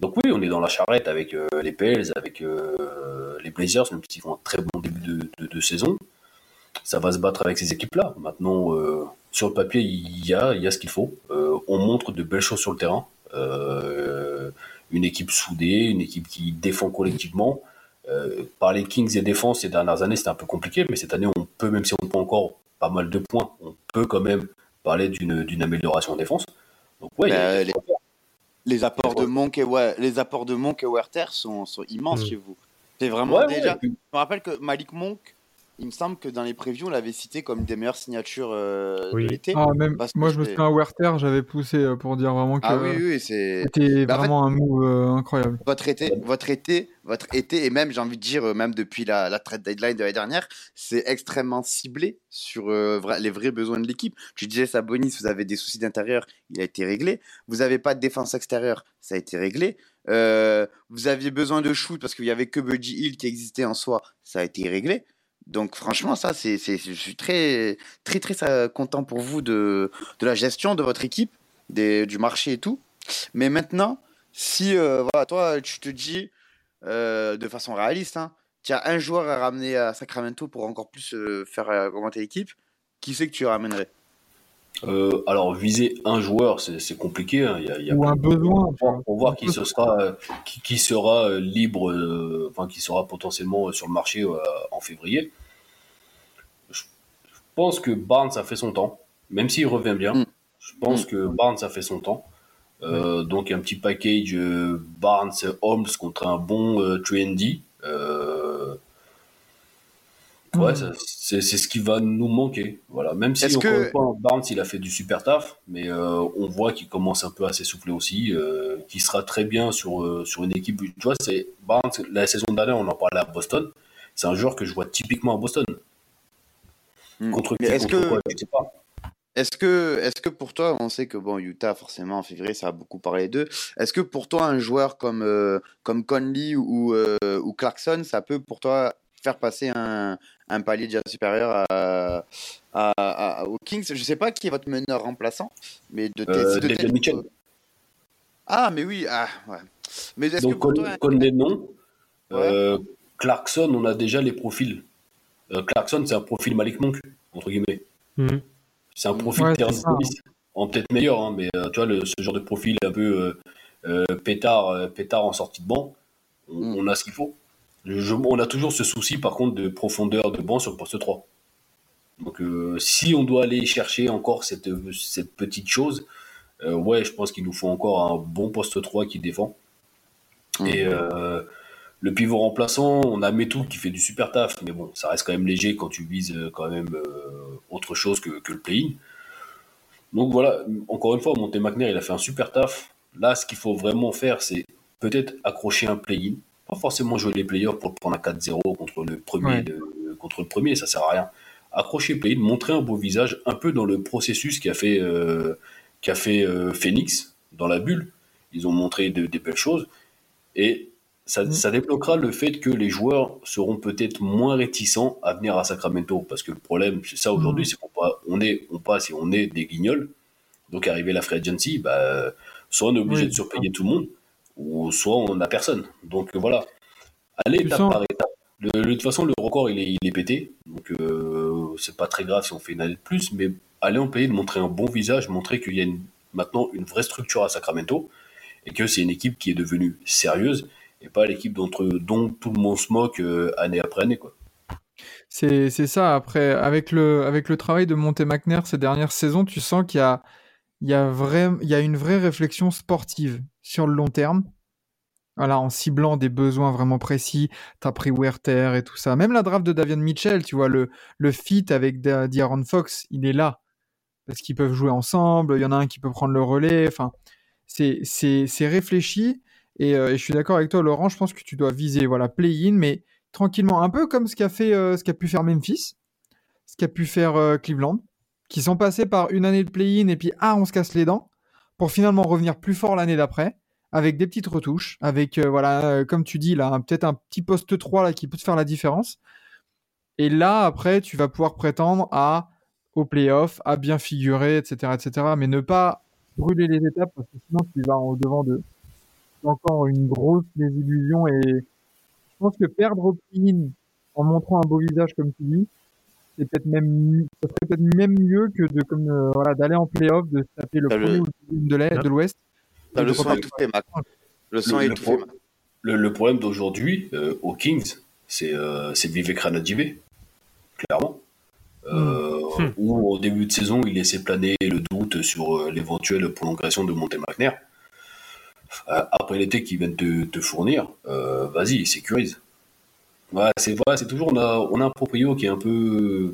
Donc oui, on est dans la charrette avec les Pels, avec les Blazers, même s'ils font un très bon début de, de- de saison. Ça va se battre avec ces équipes-là. Maintenant, euh, sur le papier, il y a, il y a ce qu'il faut. Euh, on montre de belles choses sur le terrain. Euh, une équipe soudée, une équipe qui défend collectivement. Euh, parler Kings et défense ces dernières années, c'était un peu compliqué, mais cette année, on peut, même si on prend encore pas mal de points, on peut quand même parler d'une amélioration en défense. Donc ouais, Bah, Les apports de Monk et, ouais, les apports de Monk et Werther sont, sont immenses Mm. chez vous. C'est vraiment Ouais, ouais, déjà. puis- Je me rappelle que Malik Monk, il me semble que dans les previews, on l'avait cité comme des meilleures signatures euh, Oui. de l'été. Ah, même, Parce que moi, je me souviens à Werther, j'avais poussé euh, pour dire vraiment que Ah oui, oui, c'est. c'était Bah, en fait- vraiment un move euh, incroyable. Votre été, votre été, votre été, et même, j'ai envie de dire, même depuis la, la trade deadline de l'année dernière, c'est extrêmement ciblé sur euh, vra- les vrais besoins de l'équipe. Tu disais, Sabonis, vous avez des soucis d'intérieur, il a été réglé. Vous n'avez pas de défense extérieure, ça a été réglé. Euh, vous aviez besoin de shoot parce qu'il n'y avait que Budgie Hill qui existait en soi, ça a été réglé. Donc franchement, ça, c'est, je suis très, très, très euh, content pour vous de, de la gestion de votre équipe, des, du marché et tout. Mais maintenant, si euh, voilà, toi, tu te dis euh, de façon réaliste, hein, tu as un joueur à ramener à Sacramento pour encore plus faire augmenter l'équipe, qui c'est que tu ramènerais? Euh, alors, viser un joueur, c'est compliqué. hein. Il y a, il y a Ou un de- besoin. pour, voir qui ce sera, euh, qui, qui sera libre, euh, enfin qui sera potentiellement sur le marché euh, en février. Je, je pense que Barnes a fait son temps, même s'il revient bien. Mm. Je pense Mm. que Barnes a fait son temps. Euh, Donc un petit package euh, Barnes Holmes contre un bon euh, trendy. Euh, ouais, c'est c'est ce qui va nous manquer. Voilà. Même si que- fois, Barnes il a fait du super taf, mais euh, on voit qu'il commence un peu à s'essouffler aussi, euh, qu'il sera très bien sur, euh, sur une équipe. Tu vois, c'est Barnes, la saison dernière, on en parlait à Boston. C'est un joueur que je vois typiquement à Boston. Hmm. Contre qui, est-ce contre que quoi, je sais pas. Est-ce que, est que pour toi, on sait que bon, Utah, forcément, en février, ça a beaucoup parlé d'eux. Est-ce que pour toi, un joueur comme, euh, comme Conley ou, euh, ou Clarkson, ça peut pour toi faire passer un, un palier déjà supérieur à, à, à- aux Kings Je sais pas qui est votre meneur remplaçant, mais de, tes- Euh, de David tête- Mitchell. Ah, mais oui, ah, ouais. Mais est-ce Donc, pour Con- toi, un- Conley, non. Ouais. Euh, Clarkson, on a déjà les profils. Euh, Clarkson, c'est un profil Malik Monk, entre guillemets. Mhm. C'est un profil Ouais, Terrence. Davis. En peut-être meilleur, hein, mais euh, tu vois, le- ce genre de profil un peu euh, euh, pétard, euh, pétard en sortie de banc, on, Mm. on a ce qu'il faut. Je- on a toujours ce souci, par contre, de profondeur de banc sur le poste 3. Donc, euh, si on doit aller chercher encore cette, cette petite chose, euh, ouais, je pense qu'il nous faut encore un bon poste 3 qui défend. Mm. Et euh, le pivot remplaçant, on a Metou qui fait du super taf, mais bon, ça reste quand même léger quand tu vises quand même autre chose que, que le play-in. Donc voilà, encore une fois, Monté McNair, il a fait un super taf. Là, ce qu'il faut vraiment faire, c'est peut-être accrocher un play-in. Pas forcément jouer les playoffs pour prendre à 4-0 contre le premier, Ouais. de- contre le premier, ça sert à rien. Accrocher le play-in, montrer un beau visage, un peu dans le processus qu'a fait, euh, qu'a fait euh, Phoenix dans la bulle. Ils ont montré de- des belles choses. Et ça, Mm. ça débloquera le fait que les joueurs seront peut-être moins réticents à venir à Sacramento. Parce que le problème, c'est ça aujourd'hui, Mm. c'est qu'on on est, on passe et on est des guignols. Donc, arriver la free agency, bah, soit on est obligé Oui, de surpayer tout le monde, ou soit on n'a personne. Donc, voilà. Allez étape sens- par étape. Le- le- de toute façon, le record, il est, il est pété. Donc, euh, c'est pas très grave si on fait une année de plus. Mais aller en payer, de montrer un bon visage, montrer qu'il y a une- maintenant une vraie structure à Sacramento et que c'est une équipe qui est devenue sérieuse et pas l'équipe dont, dont tout le monde se moque euh, année après année. Quoi. C'est c'est ça. Après, avec le, avec le travail de Monte McNair ces dernières saisons, tu sens qu'il y a, il y, a vrai, il y a une vraie réflexion sportive sur le long terme. Voilà, en ciblant des besoins vraiment précis. T'as pris Werther et tout ça. Même la draft de Davion Mitchell, tu vois, le, le fit avec Da- D'Aaron Fox, il est là. Parce qu'ils peuvent jouer ensemble. Il y en a un qui peut prendre le relais. Enfin, c'est c'est- c'est réfléchi. Et, euh, je suis d'accord avec toi, Laurent. Je pense que tu dois viser voilà, play-in, mais tranquillement, un peu comme ce qu'a fait, euh, ce qu'a pu faire Memphis, ce qu'a pu faire euh, Cleveland, qui sont passés par une année de play-in et puis ah, on se casse les dents, pour finalement revenir plus fort l'année d'après, avec des petites retouches, avec euh, voilà, euh, comme tu dis là, peut-être un petit poste 3 là qui peut te faire la différence. Et là, après, tu vas pouvoir prétendre à au playoff, à bien figurer, etc., etc. Mais ne pas brûler les étapes parce que sinon tu vas au devant de encore une grosse désillusion et je pense que perdre au play-in en montrant un beau visage comme tu dis, c'est peut-être même mieux- ça serait peut-être même mieux que de comme euh, voilà d'aller en playoff, de se taper le T'as le- premier ou le de l'Est- de l'Ouest. T'as le son repartir. étouffé, Mac. Le son pro- Mac. Le, le problème d'aujourd'hui euh, aux Kings, c'est euh, c'est Vivek Ranadivé, clairement. Euh, Hmm. Où au début de saison, il laissait planer le doute sur euh, l'éventuelle prolongation de Monte McNair. Euh, après l'été qu'ils viennent te, te fournir, euh, vas-y, sécurise. Ouais, c'est voilà, c'est toujours on a, on a un proprio qui est un peu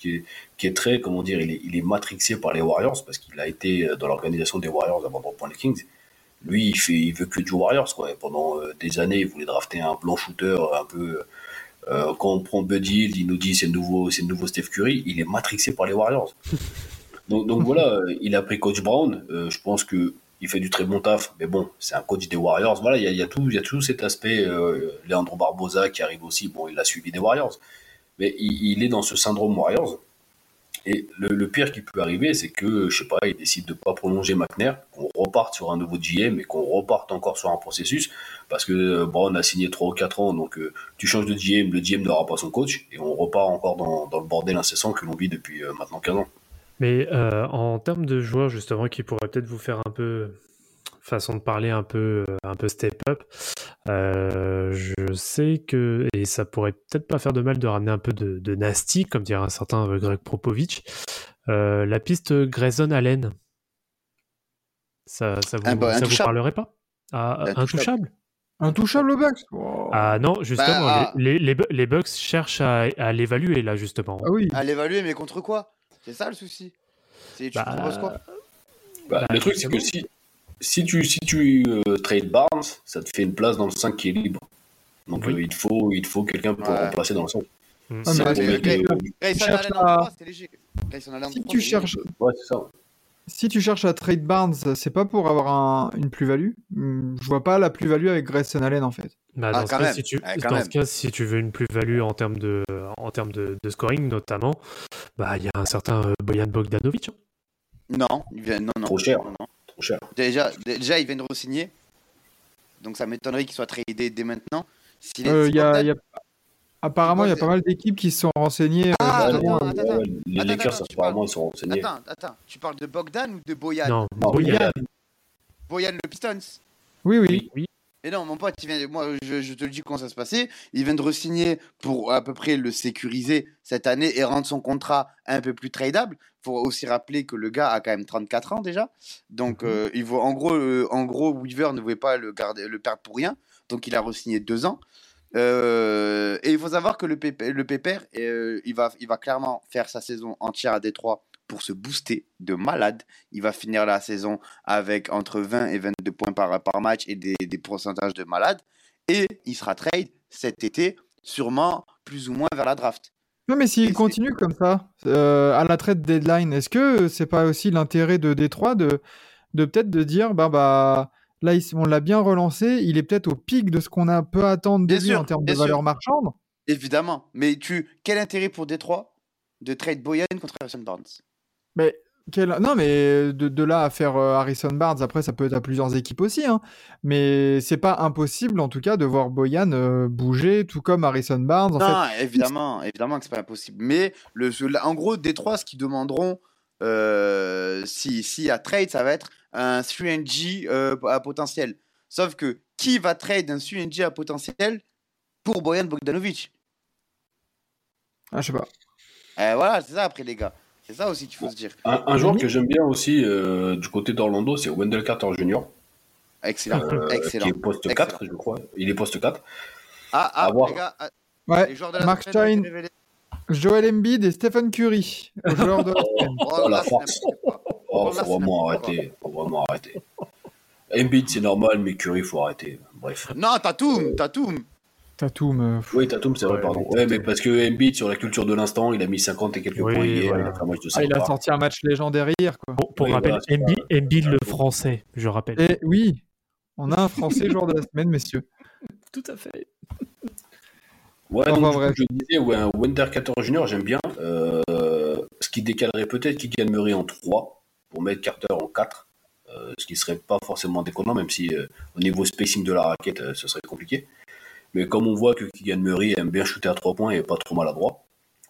qui est, qui est très comment dire, il est, il est matrixé par les Warriors parce qu'il a été dans l'organisation des Warriors avant de reprendre les Kings. Lui, il fait, il veut que du Warriors quoi. Et pendant euh, des années, il voulait drafter un blanc shooter un peu. euh, quand on prend Buddy il nous dit c'est le nouveau, c'est le nouveau Steph Curry. Il est matrixé par les Warriors. donc, donc voilà, il a pris Coach Brown. Euh, je pense que il fait du très bon taf, mais bon, c'est un coach des Warriors. Voilà, il y a, tout, il y a tout cet aspect. Euh, Leandro Barbosa qui arrive aussi. Bon, il a suivi des Warriors, mais il, est dans ce syndrome Warriors. Et le, pire qui peut arriver, c'est que, je sais pas, il décide de pas prolonger McNair, qu'on reparte sur un nouveau GM et qu'on reparte encore sur un processus, parce que euh, Brown a signé 3 ou 4 ans, donc euh, tu changes de GM, le GM n'aura pas son coach, et on repart encore dans, le bordel incessant que l'on vit depuis maintenant 15 ans. Mais euh, en termes de joueurs, justement, qui pourraient peut-être vous faire un peu façon de parler un peu euh, un peu step up euh, je sais que et ça pourrait peut-être pas faire de mal de ramener un peu de, de nasty comme dirait un certain Greg Popovich euh, la piste Grayson Allen ça, ça vous, Ah bah, ça vous parlerait pas? Ah, Intouchable. intouchable? Au Bucks? Wow. ah non justement Bah, les, les, les les Bucks cherchent à, à l'évaluer là justement Ah oui. À l'évaluer, mais contre quoi? C'est ça le souci. C'est tu Bah, proposes quoi? Bah, Bah, le truc, c'est que si, si tu, si tu euh, trades Barnes, ça te fait une place dans le 5 qui est libre. Donc Oui. euh, il te faut, il te faut quelqu'un pour Ouais. remplacer dans le 5. Mm. Ah, mais C'est parce pour que- mettre les- Grayson cherches Allen en à- 3, c'est léger. Grayson Allen en Si 3, tu c'est cherches, si tu cherches à trade Barnes, c'est pas pour avoir un- une plus-value? Hmm, Je vois pas la plus-value avec Grayson Allen en fait. Bah, Ah, dans, ce quand cas, si tu, Ouais, quand dans même. ce cas, si tu veux une plus-value en termes de, en termes de, de scoring notamment, bah il y a un certain euh, Bojan Bogdanovic. hein. Non, il vient, non, non. Trop cher. Non, non. Trop cher. Déjà, déjà, il vient de re-signer. Donc ça m'étonnerait qu'il soit tradé dès maintenant. S'il est- Euh, a- y a- Apparemment, il y a pas mal d'équipes qui se sont renseignées. euh, Ah, attends, euh, attends, attends. Les Attends, Lakers, attends, apparemment, ils sont renseignés. Attends, attends, tu parles de Bogdan ou de Boyan? Non. Bojan. Boyan le Pistons Oui, oui. Oui, Et non, mon pote, il vient, moi, je, je te le dis comment ça se passait. Il vient de re-signer pour à peu près le sécuriser cette année et rendre son contrat un peu plus tradable. faut aussi rappeler que le gars a quand même 34 ans déjà. Donc, Mhm. euh, il vaut, en, gros, euh, en gros, Weaver ne voulait pas le, garder, le perdre pour rien. Donc, il a re-signé deux ans. Euh, et il faut savoir que le, pépère, le pépère euh, il, va, il va clairement faire sa saison entière à Détroit pour se booster de malade. Il va finir la saison avec entre 20 et 22 points par, par match et des, des pourcentages de malade. Et il sera trade cet été, sûrement plus ou moins vers la draft. Non, mais s'il continue comme ça, euh, à la trade deadline, est-ce que c'est pas aussi l'intérêt de Détroit de, de peut-être de dire, bah, bah, là, on l'a bien relancé, il est peut-être au pic de ce qu'on a peut attendre de Bien lui sûr, en termes de sûr. valeur marchande Évidemment. Mais tu, quel intérêt pour Détroit de trade Boyan contre Harrison Barnes? Mais quel- non, mais de, de là à faire euh, Harrison Barnes, après, ça peut être à plusieurs équipes aussi. Hein. Mais c'est pas impossible, en tout cas, de voir Boyan euh, bouger, tout comme Harrison Barnes. En Non, fait, évidemment, évidemment que c'est pas impossible. Mais le, en gros, Détroit, ce qu'ils demanderont euh, si, si à trade, ça va être un 3NG euh, à potentiel. Sauf que qui va trade un 3NG à potentiel pour Boyan Bogdanovic ah, je sais pas. Eh, Voilà, c'est ça après, les gars. C'est ça aussi qu'il faut se dire. Un, un joueur que j'aime bien aussi euh, du côté d'Orlando, c'est Wendell Carter Jr., Excellent, euh, excellent. qui est poste Excellent. 4, je crois. Il est poste 4. Ah, ah, à voir. les gars, ah, Ouais, les joueurs de la Mark semaine Stein. Joel Embiid et Stephen Curry, aux joueurs de la semaine. Oh, Oh, la force. Oh, faut c'est vraiment arrêter. Faut vraiment arrêter. Embiid, c'est normal, mais Curry, faut arrêter. Bref. Non, Tatum, Tatum. Tatum. euh. Oui, Tatum, c'est vrai, Ouais, pardon. Ouais, mais parce que Embiid, sur la culture de l'instant, il a mis 50 et quelques Oui, points hier. voilà. Il a fait un match de Ah, il a 100 sorti un match légendaire hier, quoi. Pour, pour Oui, rappel, voilà, Embiid, le français, je rappelle. Et oui, on a un Français joueur de la semaine, messieurs. Tout à fait. Ouais, Enfin, donc, bref. je disais, ouais, un Wender 14 Junior, j'aime bien. Euh, ce qui décalerait peut-être qu'il gagnerait en 3 pour mettre Carter en 4. euh, ce qui serait pas forcément déconnant, même si euh, au niveau spacing de la raquette, euh, ce serait compliqué. Mais comme on voit que Keegan Murray aime bien shooter à 3 points et pas trop maladroit,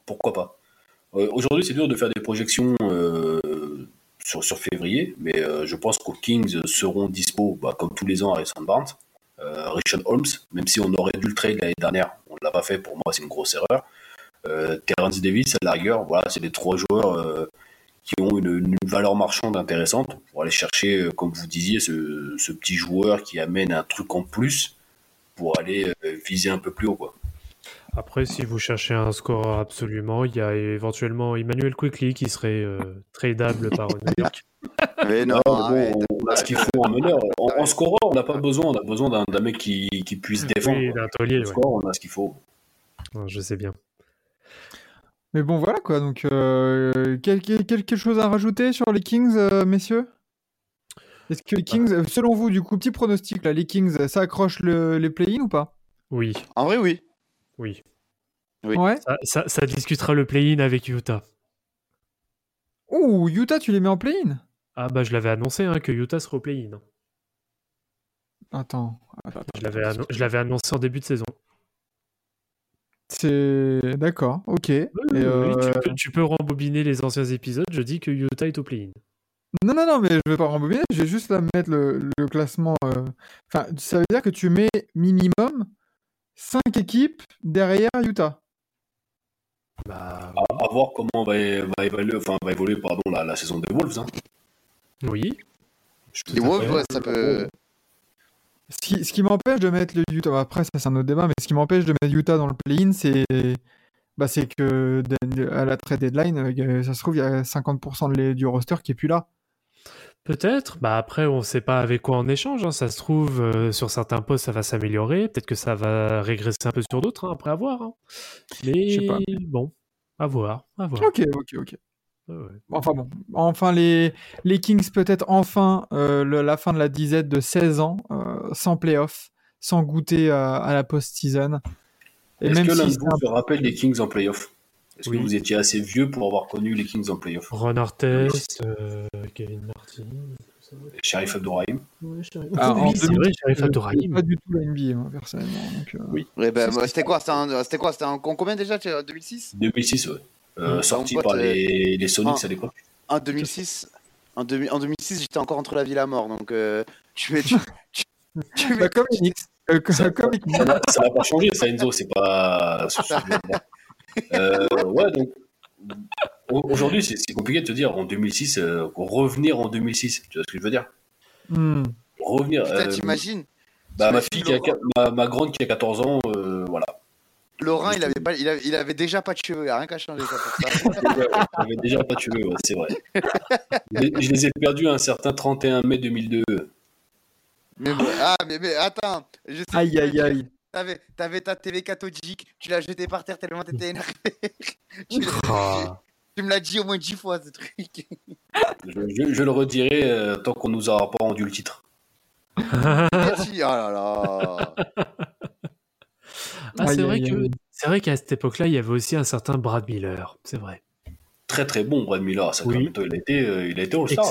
pourquoi pas? Aujourd'hui, c'est dur de faire des projections sur, sur février, mais je pense qu'aux Kings seront dispo, bah, comme tous les ans, Harrison Barnes, Richard Holmes, même si on aurait dû le trade l'année dernière, l'a pas fait, pour moi c'est une grosse erreur. Euh, Terrence Davis, à la rigueur, voilà, c'est les trois joueurs euh, qui ont une, une valeur marchande intéressante pour aller chercher, euh, comme vous disiez, ce, ce petit joueur qui amène un truc en plus pour aller euh, viser un peu plus haut. Quoi. Après, si vous cherchez un score absolument, il y a éventuellement Emmanuel Quickly qui serait euh, tradable par New York. Mais non, bon, on a ce qu'il faut en meneur. En, en scoreur, on n'a pas besoin, on a besoin d'un mec qui, qui puisse défendre. Oui, quoi. d'un taulier, En ouais. score, on a ce qu'il faut. Je sais bien. Mais bon, voilà quoi. Donc, euh, quel- quel- quelque chose à rajouter sur les Kings, euh, messieurs? Est-ce que les Kings, euh, selon vous, du coup, petit pronostic, là, les Kings, ça accroche le- les play-in ou pas? Oui, En vrai, oui. oui. Oui. Ouais. Ça, ça- ça discutera le play-in avec Utah. Ouh, Utah, tu les mets en play-in? Ah bah je l'avais annoncé hein, que Utah serait au play-in. Attends. attends, Je l'avais annon- je l'avais annoncé en début de saison. C'est. D'accord, ok. Et, Oui, euh, tu, peux, tu peux rembobiner les anciens épisodes, je dis que Utah est au play-in. Non, non, non, mais je vais pas rembobiner, je vais juste la mettre le, le classement. euh, Enfin, ça veut dire que tu mets minimum 5 équipes derrière Utah. Bah À, à voir comment va, va évaluer, enfin, va évoluer pardon, la, la saison des Wolves. Hein. Oui. Je Les à ouais, ça peut. Ce qui, ce qui m'empêche de mettre le Utah, après ça c'est un autre débat, mais ce qui m'empêche de mettre Utah dans le play-in, c'est bah, c'est que de- de- à la trade deadline, euh, ça se trouve, il y a 50% de les- du roster qui est plus là. Peut-être. Bah après, on sait pas avec quoi en échange. hein. Ça se trouve, euh, sur certains postes, ça va s'améliorer. Peut-être que ça va régresser un peu sur d'autres, hein, après avoir. hein. Mais pas. bon, à voir, à voir. Ok, ok, ok. Ouais. Enfin bon, enfin les, les Kings peut-être enfin euh, le- la fin de la disette de 16 ans euh, sans playoff, sans goûter à, à la post-season. Et Est-ce même que l'un si de vous se rappelle des Kings en playoff? Est-ce Oui. que vous étiez assez vieux pour avoir connu les Kings en playoff? Ron Artest, euh, Kevin Martin. Sheriff Abdourahim Ouais, Ah, oui, c'est vrai, 2000, Sheriff je Abdourahim. pas du tout la NBA moi, personnellement. Donc, euh, Oui. Ouais, ben, c'était quoi C'était en, c'était quoi C'était en, en combien déjà tu sais, 2006 2006, ouais. Euh, Mmh. sorti pote, par les, les Sonics à l'époque. En 2006 en, 2000 en 2006, j'étais encore entre la vie et la mort. Donc, euh, tu mets. Tu, tu, tu bah, mets- comme. Euh, co- Ça- n'a- pas changé, ça, Enzo, c'est pas. Euh, ouais, donc. au- Aujourd'hui, c'est compliqué de te dire en 2006, euh, revenir en 2006, tu vois ce que je veux dire? Hmm. Revenir. Putain, euh, t'imagines? bah, ma, fille qui a, Laurent ma, ma grande qui a 14 ans, euh, voilà. Laurent, il avait, pas, il, avait, il avait déjà pas de cheveux, il n'y a rien qu'à changer ça pour ça. J'avais déjà pas de cheveux, ouais, c'est vrai. Je les- ai perdus un certain 31 mai 2002. mais, bon, ah, mais, mais attends, je sais Aïe aïe aïe. T'avais, t'avais ta TV cathodique, tu l'as jeté par terre tellement t'étais énervé. tu, Ah. tu me l'as dit au moins dix fois ce truc. Je, je- je le redirai euh, tant qu'on nous aura pas rendu le titre. Merci, oh là là. Ah, c'est vrai que c'est vrai qu'à cette époque-là, il y avait aussi un certain Brad Miller. C'est vrai. Très très bon, Brad Miller Sacramento. Il a été, euh, il a été All-Star.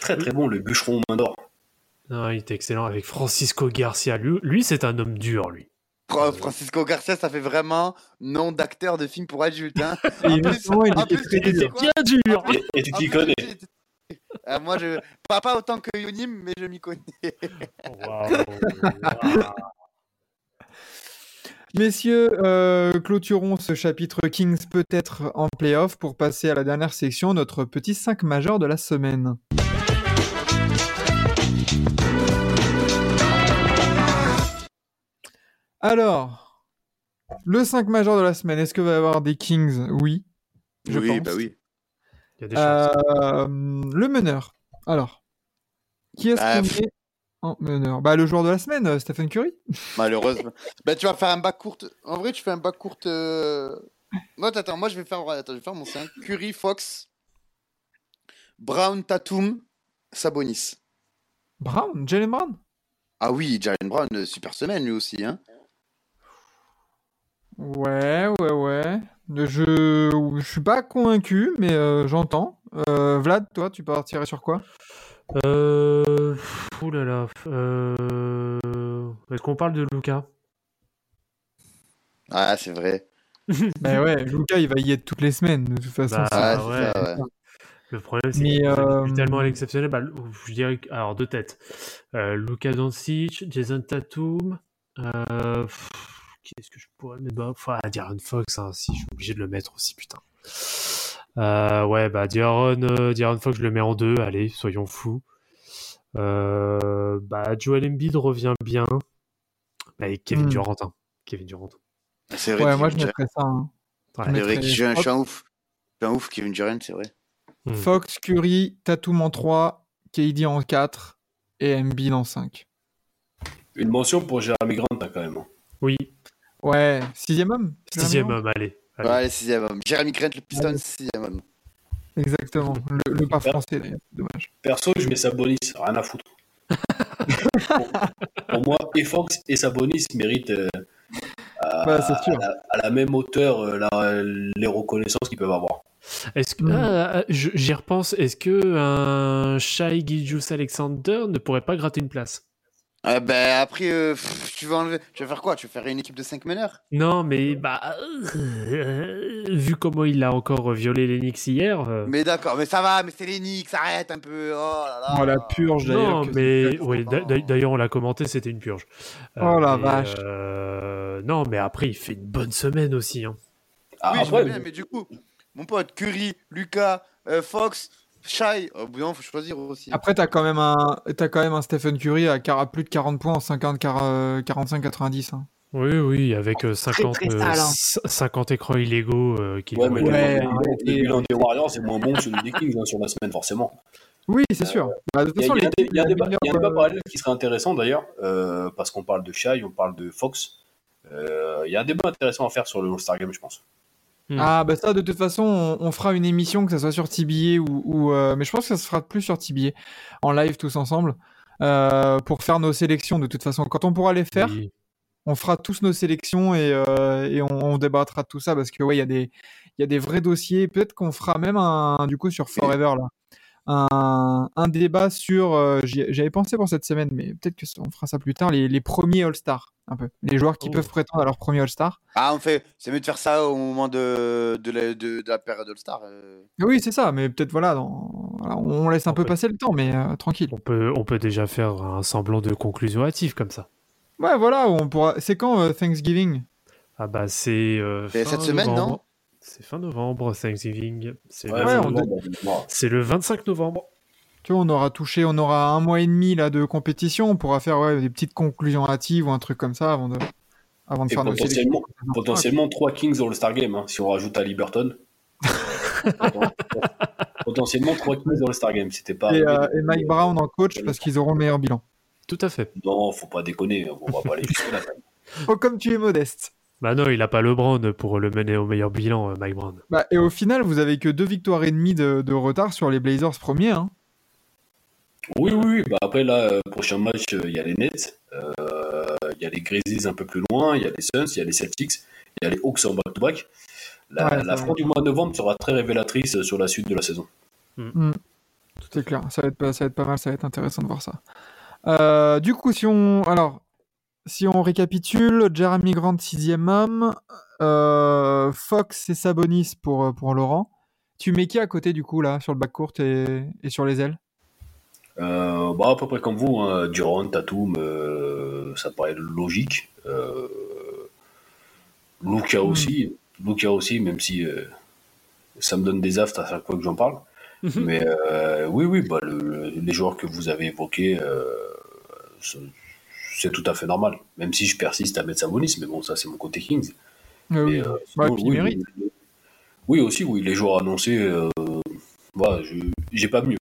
Très très bon, le bûcheron aux mains d'or. Non, il était excellent avec Francisco Garcia. Lui, lui c'est un homme dur, lui. Fra- Francisco Garcia, ça fait vraiment nom d'acteur de film pour adultes. Hein. Et En plus- il était plus, très dur. Bien dur. Et, et tu t'y connais. Ah, moi, je. Pas, pas autant que Yonim, mais je m'y connais. Waouh. Waouh. Messieurs, euh, clôturons ce chapitre Kings peut-être en playoff pour passer à la dernière section, notre petit 5 majeur de la semaine. Alors, le 5 majeur de la semaine, est-ce que va y avoir des Kings? Oui. Je oui, pense. bah oui. Il y a des chances. Euh, le meneur. Alors, qui est-ce Bah, qu'on met en meneur Bah, le joueur de la semaine, euh, Stephen Curry. Malheureusement. bah, tu vas faire un bac courte. En vrai, tu fais un bac courte. euh, Moi, attends, moi, je vais faire. Attends, je vais faire mon 5. Curry, Fox, Brown, Tatum, Sabonis. Brown, Jalen Brown? Ah oui, Jalen Brown, euh, super semaine lui aussi. Hein. Ouais, ouais, ouais. Je, je suis pas convaincu, mais euh, j'entends. Euh, Vlad, toi, tu partirais sur quoi? Euh... Ouh là là. Euh... Est-ce qu'on parle de Luca Ah, c'est vrai. Bah ouais, Luca, il va y être toutes les semaines, de toute façon. Bah, c'est- Ah, c'est ouais. ça, ouais. Le problème, c'est qu'il euh, est tellement à l'exceptionnel. Bah, je dirais que- alors deux têtes. Euh, Luka Doncic, Jason Tatum. Euh... pff, Qui est-ce que je pourrais mettre? Bah, enfin, D'Aaron Fox, hein, si je suis obligé de le mettre aussi, putain. Euh, ouais, bah D'Aaron, euh, D'Aaron Fox, je le mets en deux. Allez, soyons fous. Euh, bah Joel Embiid revient bien. Bah, et Kevin Hmm. Durant. hein. Kevin Durant. C'est vrai. Ouais, moi, je mettrais ça. hein. Ouais. Je C'est vrai mettrais que je suis un, je Fox, suis un ouf. Je suis un ouf, Kevin Durant, c'est vrai. Hmm. Fox, Curry, Tatum en 3, KD en 4 et Embiid en 5. Une mention pour Jeremy Grant, hein, quand même. hein. Oui, Ouais, sixième homme sixième homme, allez. Allez. Ouais, sixième homme. Jérémy Grant, le Pistons, Allez. sixième homme. Exactement. Le, le pas français, d'ailleurs. Dommage. Perso, je mets Sabonis, rien à foutre. pour, pour moi, et Fox et Sabonis méritent euh, à, Bah, sûr. à la, à la même hauteur euh, la- les reconnaissances qu'ils peuvent avoir. Est-ce que Hmm. ah, ah, j'y repense Est-ce que un Shai Gilgeous Alexander ne pourrait pas gratter une place? Ah, bah, après, euh, pff, tu veux enlever. Tu vas faire quoi? Tu vas faire une équipe de 5 meneurs? Non, mais bah euh, vu comment il a encore violé les Knicks hier. euh, Mais d'accord, mais ça va, mais c'est les Knicks, arrête un peu. Oh là là. Oh, la purge, d'ailleurs. non, mais oui, d'ailleurs on l'a commenté, c'était une purge. Oh la mais, vache. euh, non, mais après il fait une bonne semaine aussi. hein. Ah, oui, je après, veux bien, mais du coup, mon pote, Curry, Lucas, euh, Fox, Shai, au bout d'un moment, faut choisir aussi. Après, t'as quand même un, t'as quand même un Stephen Curry à plus de 40 points en 50, 45-90. hein. Oui, oui, avec euh, 50, très euh, hein. 50 écrans illégaux euh, qui ouais, mais Ouais, le- arrêtez, le bilan des Warriors est moins bon que celui des Kings hein, sur la semaine, forcément. Oui, c'est sûr. Bah, de toute Il y a, façon, il y a un débat, parallèle qui serait intéressant d'ailleurs, euh, parce qu'on parle de Shai, on parle de Fox. Euh, Il y a un débat intéressant à faire sur le All-Star Game, je pense. Hmm. Ah bah ça de toute façon on, on fera une émission que ça soit sur TBA ou, ou, euh, mais je pense que ça se fera plus sur TBA en live tous ensemble euh, pour faire nos sélections de toute façon quand on pourra les faire Oui. on fera tous nos sélections et, euh, et on, on débattra de tout ça parce que ouais il y a des il y a des vrais dossiers peut-être qu'on fera même un du coup sur Forever là un, un débat sur euh, j'avais pensé pour cette semaine mais peut-être que ça- on fera ça plus tard les, les premiers All-Star un peu les joueurs qui Oh. peuvent prétendre à leur premier All-Star Ah, on fait. C'est mieux de faire ça au moment de, de, la, de, de la période All-Star. euh. Oui, c'est ça, mais peut-être voilà, dans- voilà, on laisse un On peu peut- passer le temps, mais euh, tranquille. On peut, on peut déjà faire un semblant de conclusion hâtive comme ça. Ouais, voilà, on pourra. C'est quand euh, Thanksgiving? Ah bah c'est euh, cette semaine, novembre. non C'est fin novembre, Thanksgiving. C'est Ouais, le, Ouais, c'est on bon, dit- bon, bon. c'est le 25 novembre. Tu vois, on aura touché, on aura un mois et demi là de compétition, on pourra faire ouais, des petites conclusions hâtives ou un truc comme ça avant de, avant de Et faire nos sélections. potentiellement, potentiellement 3 Kings All-Star Game, hein, si on rajoute à Liberton. potentiellement 3 Kings All-Star Game, c'était pas. Et, euh, et Mike Brown en coach parce qu'ils auront le meilleur bilan. Tout à fait. Non, faut pas déconner, on va pas aller jusque-là. Oh, comme tu es modeste. Bah non, il a pas LeBron pour le mener au meilleur bilan, euh, Mike Brown. Bah, et au final, vous avez que deux victoires et demie de, de retard sur les Blazers premiers. Hein. Oui, oui, oui. Bah après, là, euh, prochain match, euh, il y a les Nets, euh, il y a les Grizzlies un peu plus loin, il y a les Suns, il y a les Celtics, il y a les Hawks en back-to-back. La, Ouais, la fin du mois de novembre sera très révélatrice sur la suite de la saison. C'est clair, ça va, être, pas- ça va être pas mal, ça va être intéressant de voir ça. Euh, du coup, si on, alors, si on récapitule, Jeremy Grant sixième homme, euh, Fox et Sabonis pour, euh, pour Laurent. Tu mets qui à côté du coup là sur le backcourt et, et sur les ailes? Euh, bah, à peu près comme vous, hein, Durant, Tatum, euh, ça paraît logique. Euh, Luka aussi, Luka aussi, même si ça me donne des aftes à chaque fois que j'en parle. Mais euh, oui, oui, bah, le- le- les joueurs que vous avez évoqués, c'est- tout à fait normal. Même si je persiste à mettre Sabonis, mais bon, ça c'est mon côté Kings. Euh, Mais, oui. euh, sinon, il oui, mérite. oui, oui, aussi, oui, les joueurs annoncés, euh, je- j'ai pas mieux.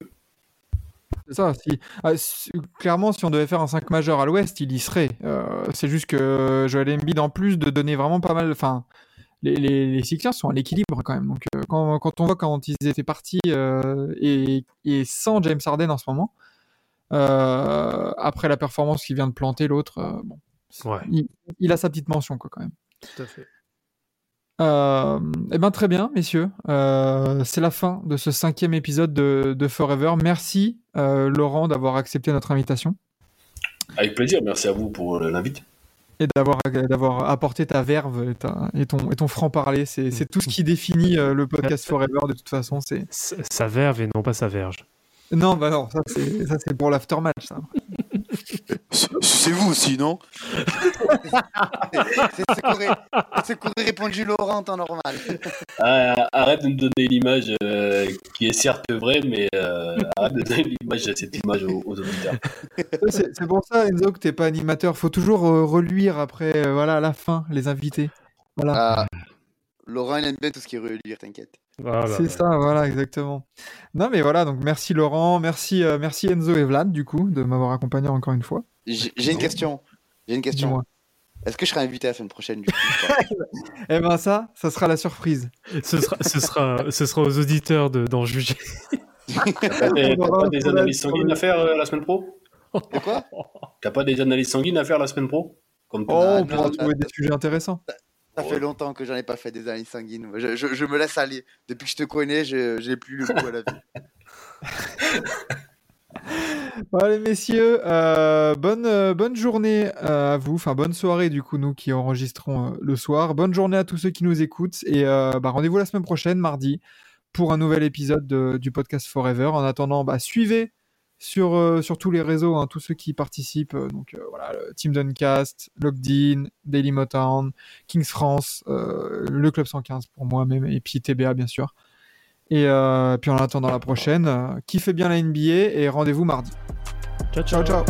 C'est ça. Si, ah, si- clairement, si on devait faire un 5 majeur à l'Ouest, il y serait. Euh, c'est juste que Joel Embiid, en plus de donner vraiment pas mal, enfin, les, les, les Sixers sont à l'équilibre quand même. Donc, euh, quand, quand on voit quand ils étaient partis et, et sans James Harden en ce moment, après la performance qui vient de planter l'autre, euh, bon, Ouais, il, il a sa petite mention quoi, quand même. tout à fait. Euh, eh ben très bien, messieurs. Euh, c'est la fin de ce cinquième épisode de, de Forever. Merci euh, Laurent d'avoir accepté notre invitation Avec plaisir, merci à vous pour euh, l'invite. et d'avoir d'avoir apporté ta verve et, ta- et ton et ton franc parler. C'est c'est tout ce qui définit euh, le podcast Forever de toute façon. C'est Sa verve et non pas sa verge. Non bah non ça c'est ça c'est pour l'aftermatch. C'est vous aussi, non? C'est ce qu'aurait répondu Laurent en temps normal. Ah, arrête de me donner l'image euh, qui est certes vraie, mais euh, arrête de donner l'image, cette image aux, aux auditeurs. C'est pour ça Enzo que t'es pas animateur. Faut toujours euh, reluire après euh, voilà à la fin les invités. Voilà. Ah, Laurent, il aime bien tout ce qui est relire, t'inquiète. Voilà. C'est ça, voilà, exactement. Non, mais voilà, donc merci Laurent, merci, euh, merci Enzo et Vlad, du coup, de m'avoir accompagné encore une fois. J'ai une question. J'ai une question. Est-ce que je serai invité la semaine prochaine du coup Eh ben, ça, ça sera la surprise. Ce sera, ce sera, ce sera aux auditeurs de- d'en juger. T'as pas des, t'as pas des analyses sanguines à faire euh, la semaine pro? De quoi? T'as pas des analyses sanguines à faire la semaine pro? Comme Oh, on pourra trouver des sujets intéressants. Ça fait longtemps que j'en ai pas fait des analyses sanguines. Je, me laisse aller. Depuis que je te connais, j'ai plus le goût à la vie. Bon, allez, messieurs, euh, bonne, euh, bonne journée euh, à vous, enfin, bonne soirée, du coup, nous qui enregistrons le soir. Bonne journée à tous ceux qui nous écoutent et bah, rendez-vous la semaine prochaine, mardi, pour un nouvel épisode de- du podcast Forever. En attendant, bah, suivez sur, euh, sur tous les réseaux, hein, tous ceux qui participent. euh, donc euh, voilà, le Team Duncast, Logged In, Daily Motown, Kings France, euh, le Club 115 pour moi-même, et puis TBA bien sûr. Et euh, puis en attendant la prochaine, euh, kiffez bien la NBA et rendez-vous mardi. Ciao, Ciao ciao